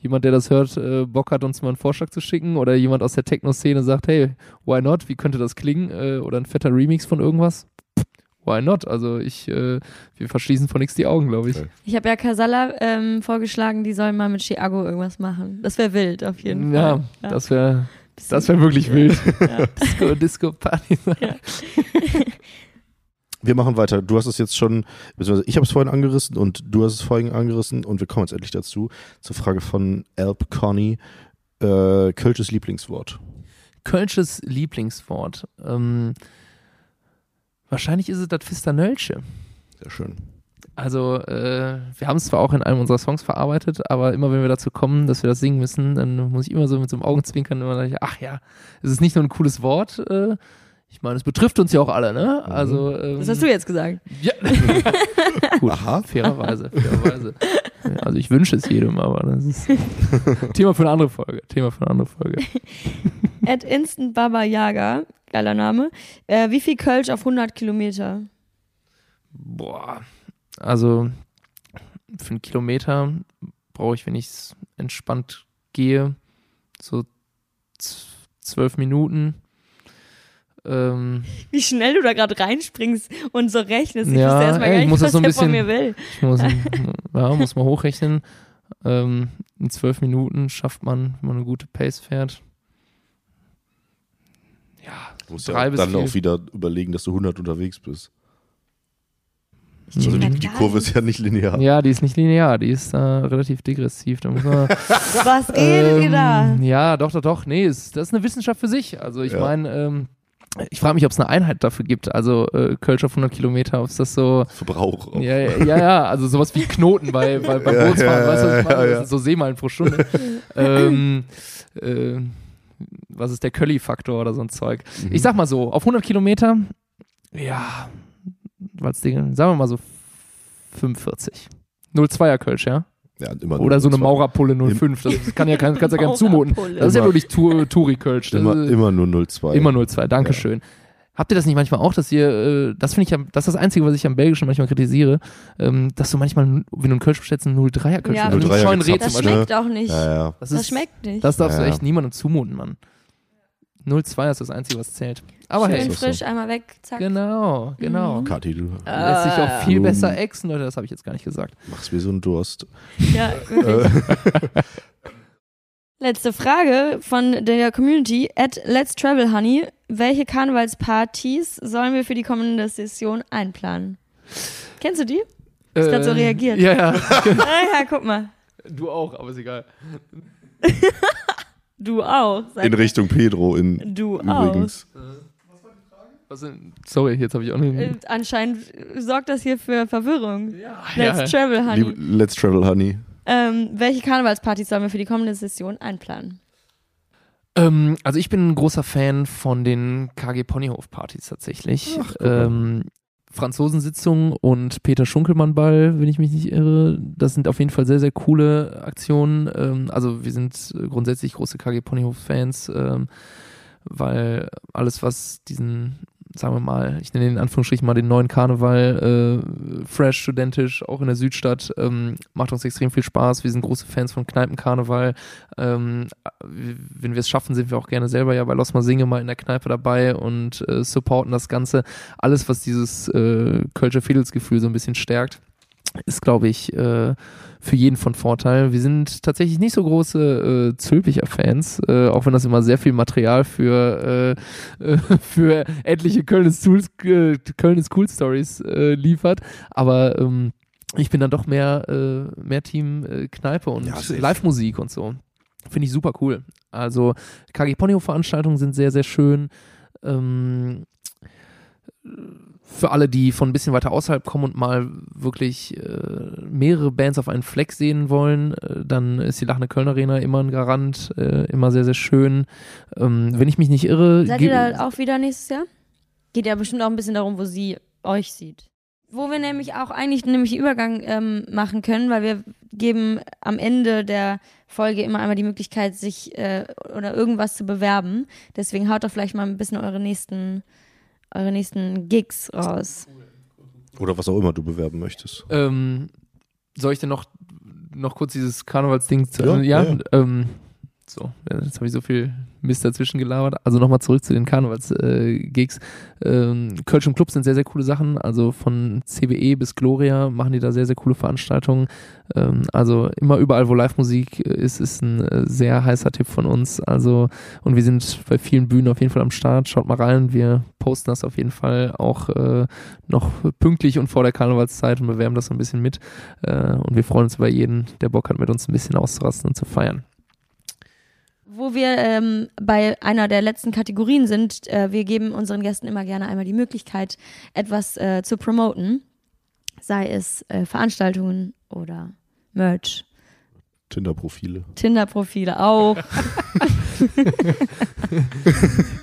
jemand, der das hört, äh, Bock hat, uns mal einen Vorschlag zu schicken oder jemand aus der Techno-Szene sagt, hey, why not? Wie könnte das klingen? Äh, oder ein fetter Remix von irgendwas? Why not? Also ich, äh, wir verschließen von nichts die Augen, glaube ich. Ich habe ja Casalla ähm, vorgeschlagen, die sollen mal mit Chiago irgendwas machen. Das wäre wild, auf jeden ja, Fall. Ja, das wäre das wäre wirklich wild. Ja. <laughs> Disco, Disco Party. Ja. <laughs> Wir machen weiter. Du hast es jetzt schon, beziehungsweise ich habe es vorhin angerissen und du hast es vorhin angerissen und wir kommen jetzt endlich dazu, zur Frage von Alp Conny. Äh, Kölsches Lieblingswort. Kölsches Lieblingswort. Ähm, wahrscheinlich ist es das Fisternölsche. Sehr schön. Also, äh, wir haben es zwar auch in einem unserer Songs verarbeitet, aber immer wenn wir dazu kommen, dass wir das singen müssen, dann muss ich immer so mit so einem Augenzwinkern immer sagen, ach ja, es ist nicht nur ein cooles Wort, äh, ich meine, es betrifft uns ja auch alle, ne? Mhm. Also, ähm, Das hast du jetzt gesagt. Ja. <laughs> Gut, Aha. fairerweise, <laughs> fairerweise. Ja, also ich wünsche es jedem, aber das ist <laughs> Thema für eine andere Folge. Thema für eine andere Folge. At Instant Baba Yaga, geiler Name. Äh, wie viel Kölsch auf 100 Kilometer? Boah, also für einen Kilometer brauche ich, wenn ich entspannt gehe, so zwölf Minuten. Ähm, Wie schnell du da gerade reinspringst und so rechnest. Ich Ja, wusste erstmal ey, gar ich nicht, muss was das so ein der von bisschen- mir will. <laughs> ich muss, <laughs> ja, muss mal hochrechnen. Ähm, in zwölf Minuten schafft man, wenn man eine gute Pace fährt. Ja, Du musst Drei ja bis dann vier. auch wieder überlegen, dass du 100 unterwegs bist. Also die, die Kurve ist ja nicht linear. ja, die ist nicht linear, die ist äh, relativ degressiv. Da muss man, <laughs> Was redet ihr da? Ähm, Ja, doch, doch, doch. Nee, ist, das ist eine Wissenschaft für sich. Also ich Ja. meine, ähm, ich frage mich, ob es eine Einheit dafür gibt. Also äh, Kölsch auf 100 Kilometer, ob es das so... Verbrauch. auch. Ja, ja, ja, also sowas wie Knoten bei, bei, <laughs> beim Ja, Bootsfahren, ja, weißt du, was ich meine? ja, ja. So Seemeilen pro Stunde. <laughs> ähm, äh, was ist der Kölli-Faktor oder so ein Zeug? Mhm. Ich sag mal so, auf 100 Kilometer, ja, was Dinge, sagen wir mal so 45. 02er Kölsch, ja? Ja, immer Oder so eine. Maurerpulle 05. Das kann ja kein, kannst ja keinem <laughs> zumuten. Das ist ja wirklich Touri-Kölsch. Das Immer, immer nur 02. Immer 02, Dankeschön. Habt ihr das nicht manchmal auch, dass ihr, äh, das finde ich, am- das ist das Einzige, was ich am Belgischen manchmal kritisiere, ähm, dass du manchmal, wenn du einen Kölsch bestellst, einen 03er Kölsch Ja, bestellst. aber einen scheuen Reh gezapft, Das zum Beispiel. schmeckt auch nicht. Ja, ja. Das, Das ist, schmeckt nicht. Das darfst Ja, du ja. echt niemandem zumuten, Mann. 02 ist das Einzige, was zählt. Aber Schön hey, frisch, so. einmal weg, zack. genau, genau. Mhm. Kathi, du Lässt sich auch viel Ähm. besser exen, Leute, das habe ich jetzt gar nicht gesagt. machst mir so einen Durst. Ja, wirklich. <laughs> Letzte Frage von der Community at Let's Travel Honey. Welche Karnevalspartys sollen wir für die kommende Session einplanen? Kennst du die? Ist grad so reagiert. Ja, ja. <laughs> ah, ja, guck mal. du auch, aber ist egal. <laughs> Du auch. In Richtung Pedro in du übrigens. Was denn? Sorry, jetzt habe ich auch auch. nicht. Äh, anscheinend sorgt das hier für Verwirrung. ja, Let's Travel Honey. Lieb, let's travel, honey. Ähm, welche Karnevalspartys sollen wir für die kommende Session einplanen? Ähm, also ich bin ein großer Fan von den KG Ponyhof-Partys tatsächlich. Ach, ähm, Franzosensitzung und Peter Schunkelmann-Ball, wenn ich mich nicht irre. Das sind auf jeden Fall sehr, sehr coole Aktionen. Ähm, also wir sind grundsätzlich große KG Ponyhof-Fans, ähm, weil alles, was diesen, sagen wir mal, ich nenne in Anführungsstrichen mal den neuen Karneval, äh, fresh, studentisch, auch in der Südstadt, ähm, macht uns extrem viel Spaß. Wir sind große Fans von Kneipenkarneval. Ähm, wenn wir es schaffen, sind wir auch gerne selber ja bei Los Mal Singe mal in der Kneipe dabei und äh, supporten das Ganze. Alles, was dieses äh, Kölscher Fiedelsgefühl so ein bisschen stärkt, ist, glaube ich, äh, für jeden von Vorteil. Wir sind tatsächlich nicht so große äh, Zülpicher Fans, äh, auch wenn das immer sehr viel Material für, äh, <laughs> für etliche Kölnes Cool, äh, cool Stories äh, liefert. Aber ähm, ich bin dann doch mehr, äh, mehr Team Kneipe und Ja. Live-Musik und so. Finde ich super cool. Also KG Ponyhof-Veranstaltungen sind sehr, sehr schön. Ähm, für alle, die von ein bisschen weiter außerhalb kommen und mal wirklich äh, mehrere Bands auf einen Fleck sehen wollen, äh, dann ist die Lachende Köln Arena immer ein Garant, äh, immer sehr, sehr schön. Ähm, wenn ich mich nicht irre. Seid ihr da auch wieder nächstes Jahr? Geht ja bestimmt auch ein bisschen darum, wo sie euch sieht. Wo wir nämlich auch eigentlich nämlich Übergang ähm, machen können, weil wir geben am Ende der Folge immer einmal die Möglichkeit, sich äh, oder irgendwas zu bewerben. Deswegen haut doch vielleicht mal ein bisschen eure nächsten eure nächsten Gigs raus. Oder was auch immer du bewerben möchtest. Ähm, soll ich denn noch, noch kurz dieses Karnevalsding zu. Ja, ja, ja. Ähm, so, jetzt habe ich so viel Mist dazwischen gelabert. Also nochmal zurück zu den Karnevals-Gigs. ähm, Kölsch und Club sind sehr, sehr coole Sachen. Also von CBE bis Gloria machen die da sehr, sehr coole Veranstaltungen. Ähm, also immer überall, wo Live-Musik ist, ist ein äh, sehr heißer Tipp von uns. Also, und wir sind bei vielen Bühnen auf jeden Fall am Start. Schaut mal rein. Wir posten das auf jeden Fall auch äh, noch pünktlich und vor der Karnevalszeit und bewerben das so ein bisschen mit. Äh, und wir freuen uns über jeden, der Bock hat, mit uns ein bisschen auszurasten und zu feiern wo wir ähm, bei einer der letzten Kategorien sind, äh, wir geben unseren Gästen immer gerne einmal die Möglichkeit, etwas äh, zu promoten, sei es äh, Veranstaltungen oder Merch. Tinder-Profile. Tinder-Profile auch. <laughs>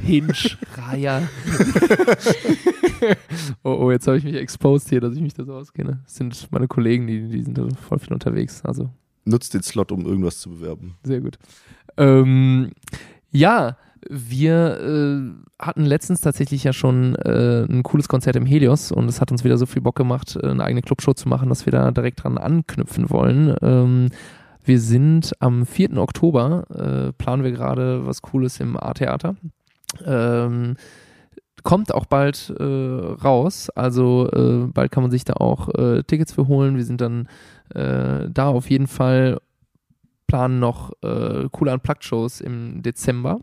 Hinge, Raya. <laughs> oh, oh, jetzt habe ich mich exposed hier, dass ich mich da so auskenne. Das sind meine Kollegen, die, die sind da voll viel unterwegs. Also Nutzt den Slot, um irgendwas zu bewerben. Sehr gut. Ähm, ja, wir äh, hatten letztens tatsächlich ja schon äh, ein cooles Konzert im Helios und es hat uns wieder so viel Bock gemacht, äh, eine eigene Clubshow zu machen, dass wir da direkt dran anknüpfen wollen. Ähm, wir sind am 4. Oktober, äh, planen wir gerade was Cooles im A-Theater. Ähm, kommt auch bald äh, raus, also äh, bald kann man sich da auch äh, Tickets für holen. Wir sind dann äh, da auf jeden Fall planen noch äh, coole Unplugged-Shows im Dezember.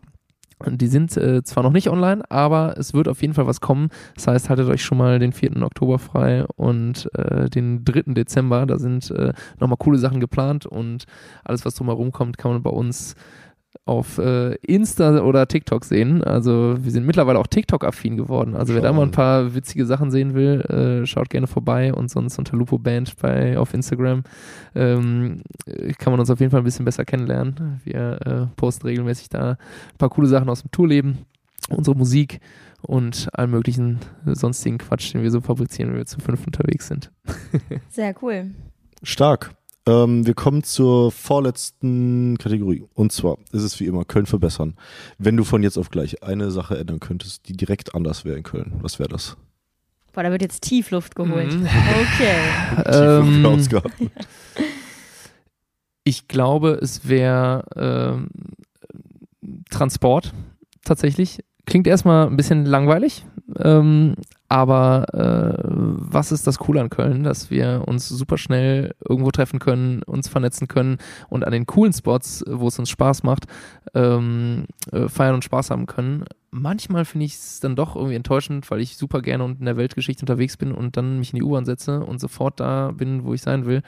Die sind äh, zwar noch nicht online, aber es wird auf jeden Fall was kommen. Das heißt, haltet euch schon mal den 4. Oktober frei und äh, den 3. Dezember. Da sind äh, nochmal coole Sachen geplant und alles, was drumherum kommt, kann man bei uns auf äh, Insta oder TikTok sehen. Also wir sind mittlerweile auch TikTok-affin geworden. Also wer da mal ein paar witzige Sachen sehen will, äh, schaut gerne vorbei und sonst unter Lupo Band bei auf Instagram ähm, kann man uns auf jeden Fall ein bisschen besser kennenlernen. Wir äh, posten regelmäßig da ein paar coole Sachen aus dem Tourleben, unsere Musik und allen möglichen sonstigen Quatsch, den wir so fabrizieren, wenn wir zu fünf unterwegs sind. <laughs> Sehr cool. Stark. Ähm, wir kommen zur vorletzten Kategorie. Und zwar ist es wie immer Köln verbessern. Wenn du von jetzt auf gleich eine Sache ändern könntest, die direkt anders wäre in Köln, was wäre das? Boah, da wird jetzt Tiefluft geholt. Mhm. Okay. <laughs> Ähm, Ausgaben. Ich glaube, es wäre ähm, Transport tatsächlich. Klingt erstmal ein bisschen langweilig, ähm, aber äh, was ist das Coole an Köln, dass wir uns super schnell irgendwo treffen können, uns vernetzen können und an den coolen Spots, wo es uns Spaß macht, ähm, äh, feiern und Spaß haben können. Manchmal finde ich es dann doch irgendwie enttäuschend, weil ich super gerne und in der Weltgeschichte unterwegs bin und dann mich in die U-Bahn setze und sofort da bin, wo ich sein will.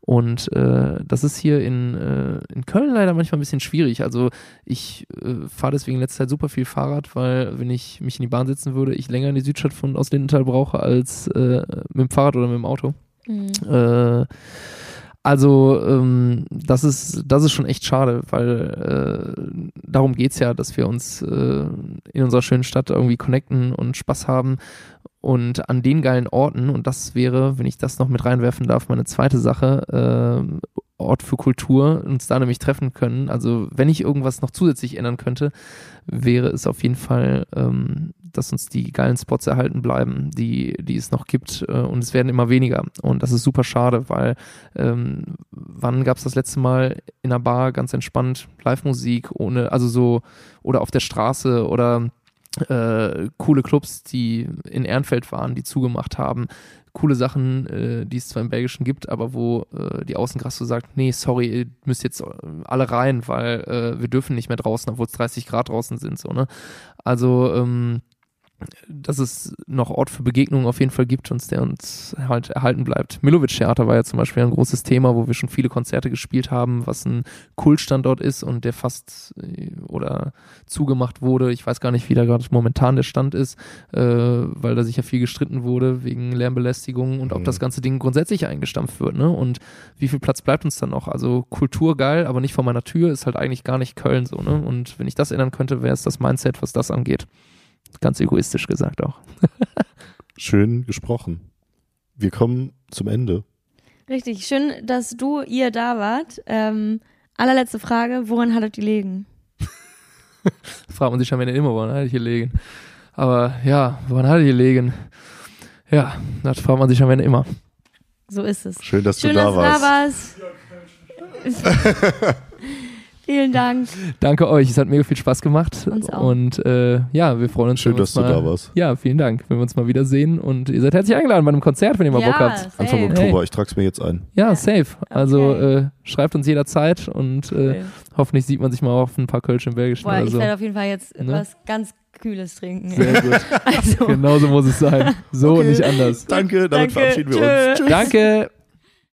Und äh, das ist hier in, äh, in Köln leider manchmal ein bisschen schwierig. Also ich äh, fahre deswegen in letzter Zeit super viel Fahrrad, weil wenn ich mich in die Bahn setzen würde, ich länger in die Südstadt von aus Lindenthal brauche als äh, mit dem Fahrrad oder mit dem Auto. Mhm. Also ähm, das ist das ist schon echt schade, weil äh, darum geht's ja, dass wir uns äh, in unserer schönen Stadt irgendwie connecten und Spaß haben und an den geilen Orten. Und das wäre, wenn ich das noch mit reinwerfen darf, meine zweite Sache, äh, Ort für Kultur, uns da nämlich treffen können. Also wenn ich irgendwas noch zusätzlich ändern könnte, wäre es auf jeden Fall, ähm, dass uns die geilen Spots erhalten bleiben, die, die es noch gibt äh, und es werden immer weniger. Und das ist super schade, weil ähm, wann gab es das letzte Mal in einer Bar ganz entspannt Live-Musik ohne, also so, oder auf der Straße oder äh, coole Clubs, die in Ehrenfeld waren, die zugemacht haben. Coole Sachen, äh, die es zwar im Belgischen gibt, aber wo äh, die Außenkraft so sagt, nee, sorry, ihr müsst jetzt äh, alle rein, weil äh, wir dürfen nicht mehr draußen, obwohl es 30 Grad draußen sind. So, ne? Also ähm, dass es noch Ort für Begegnungen auf jeden Fall gibt und der uns halt erhalten bleibt. Milovic Theater war ja zum Beispiel ein großes Thema, wo wir schon viele Konzerte gespielt haben, was ein Kultstandort ist und der fast äh, oder zugemacht wurde. Ich weiß gar nicht, wie da gerade momentan der Stand ist, äh, weil da sicher viel gestritten wurde wegen Lärmbelästigung und ob Mhm. das ganze Ding grundsätzlich eingestampft wird. Ne? Und wie viel Platz bleibt uns dann noch? Also Kultur geil, aber nicht vor meiner Tür ist halt eigentlich gar nicht Köln so. Ne? Und wenn ich das ändern könnte, wäre es das Mindset, was das angeht. Ganz egoistisch gesagt auch. <laughs> Schön gesprochen. Wir kommen zum Ende. Richtig, schön, dass du, ihr da wart. Ähm, allerletzte Frage, woran hattet ihr liegen? <laughs> Fragt man sich am Ende immer, woran hatte ich gelegen? Aber ja, woran hatte ich gelegen? Ja, das fragt man sich am Ende immer. So ist es. Schön, dass Schön, du da dass du warst. da warst. <laughs> Vielen Dank. Danke euch, es hat mega viel Spaß gemacht. Uns auch. Und äh, ja, wir freuen uns Schön, wenn wir dass uns du mal, da warst. Ja, vielen Dank, wenn wir uns mal wiedersehen. Und ihr seid herzlich eingeladen bei einem Konzert, wenn ihr mal ja, Bock habt. safe. Anfang Hey. Oktober, ich trag's mir jetzt ein. Ja, safe. Also Okay. äh, schreibt uns jederzeit und äh, hoffentlich sieht man sich mal auf ein paar Kölsch im Belgischen Boah, ich so. werde auf jeden Fall jetzt Ne? was ganz Kühles trinken. Sehr gut. <laughs> <laughs> Also, Genauso muss es sein. So und nicht anders. Danke, damit Danke. verabschieden wir Tschö. uns. Tschüss. Danke.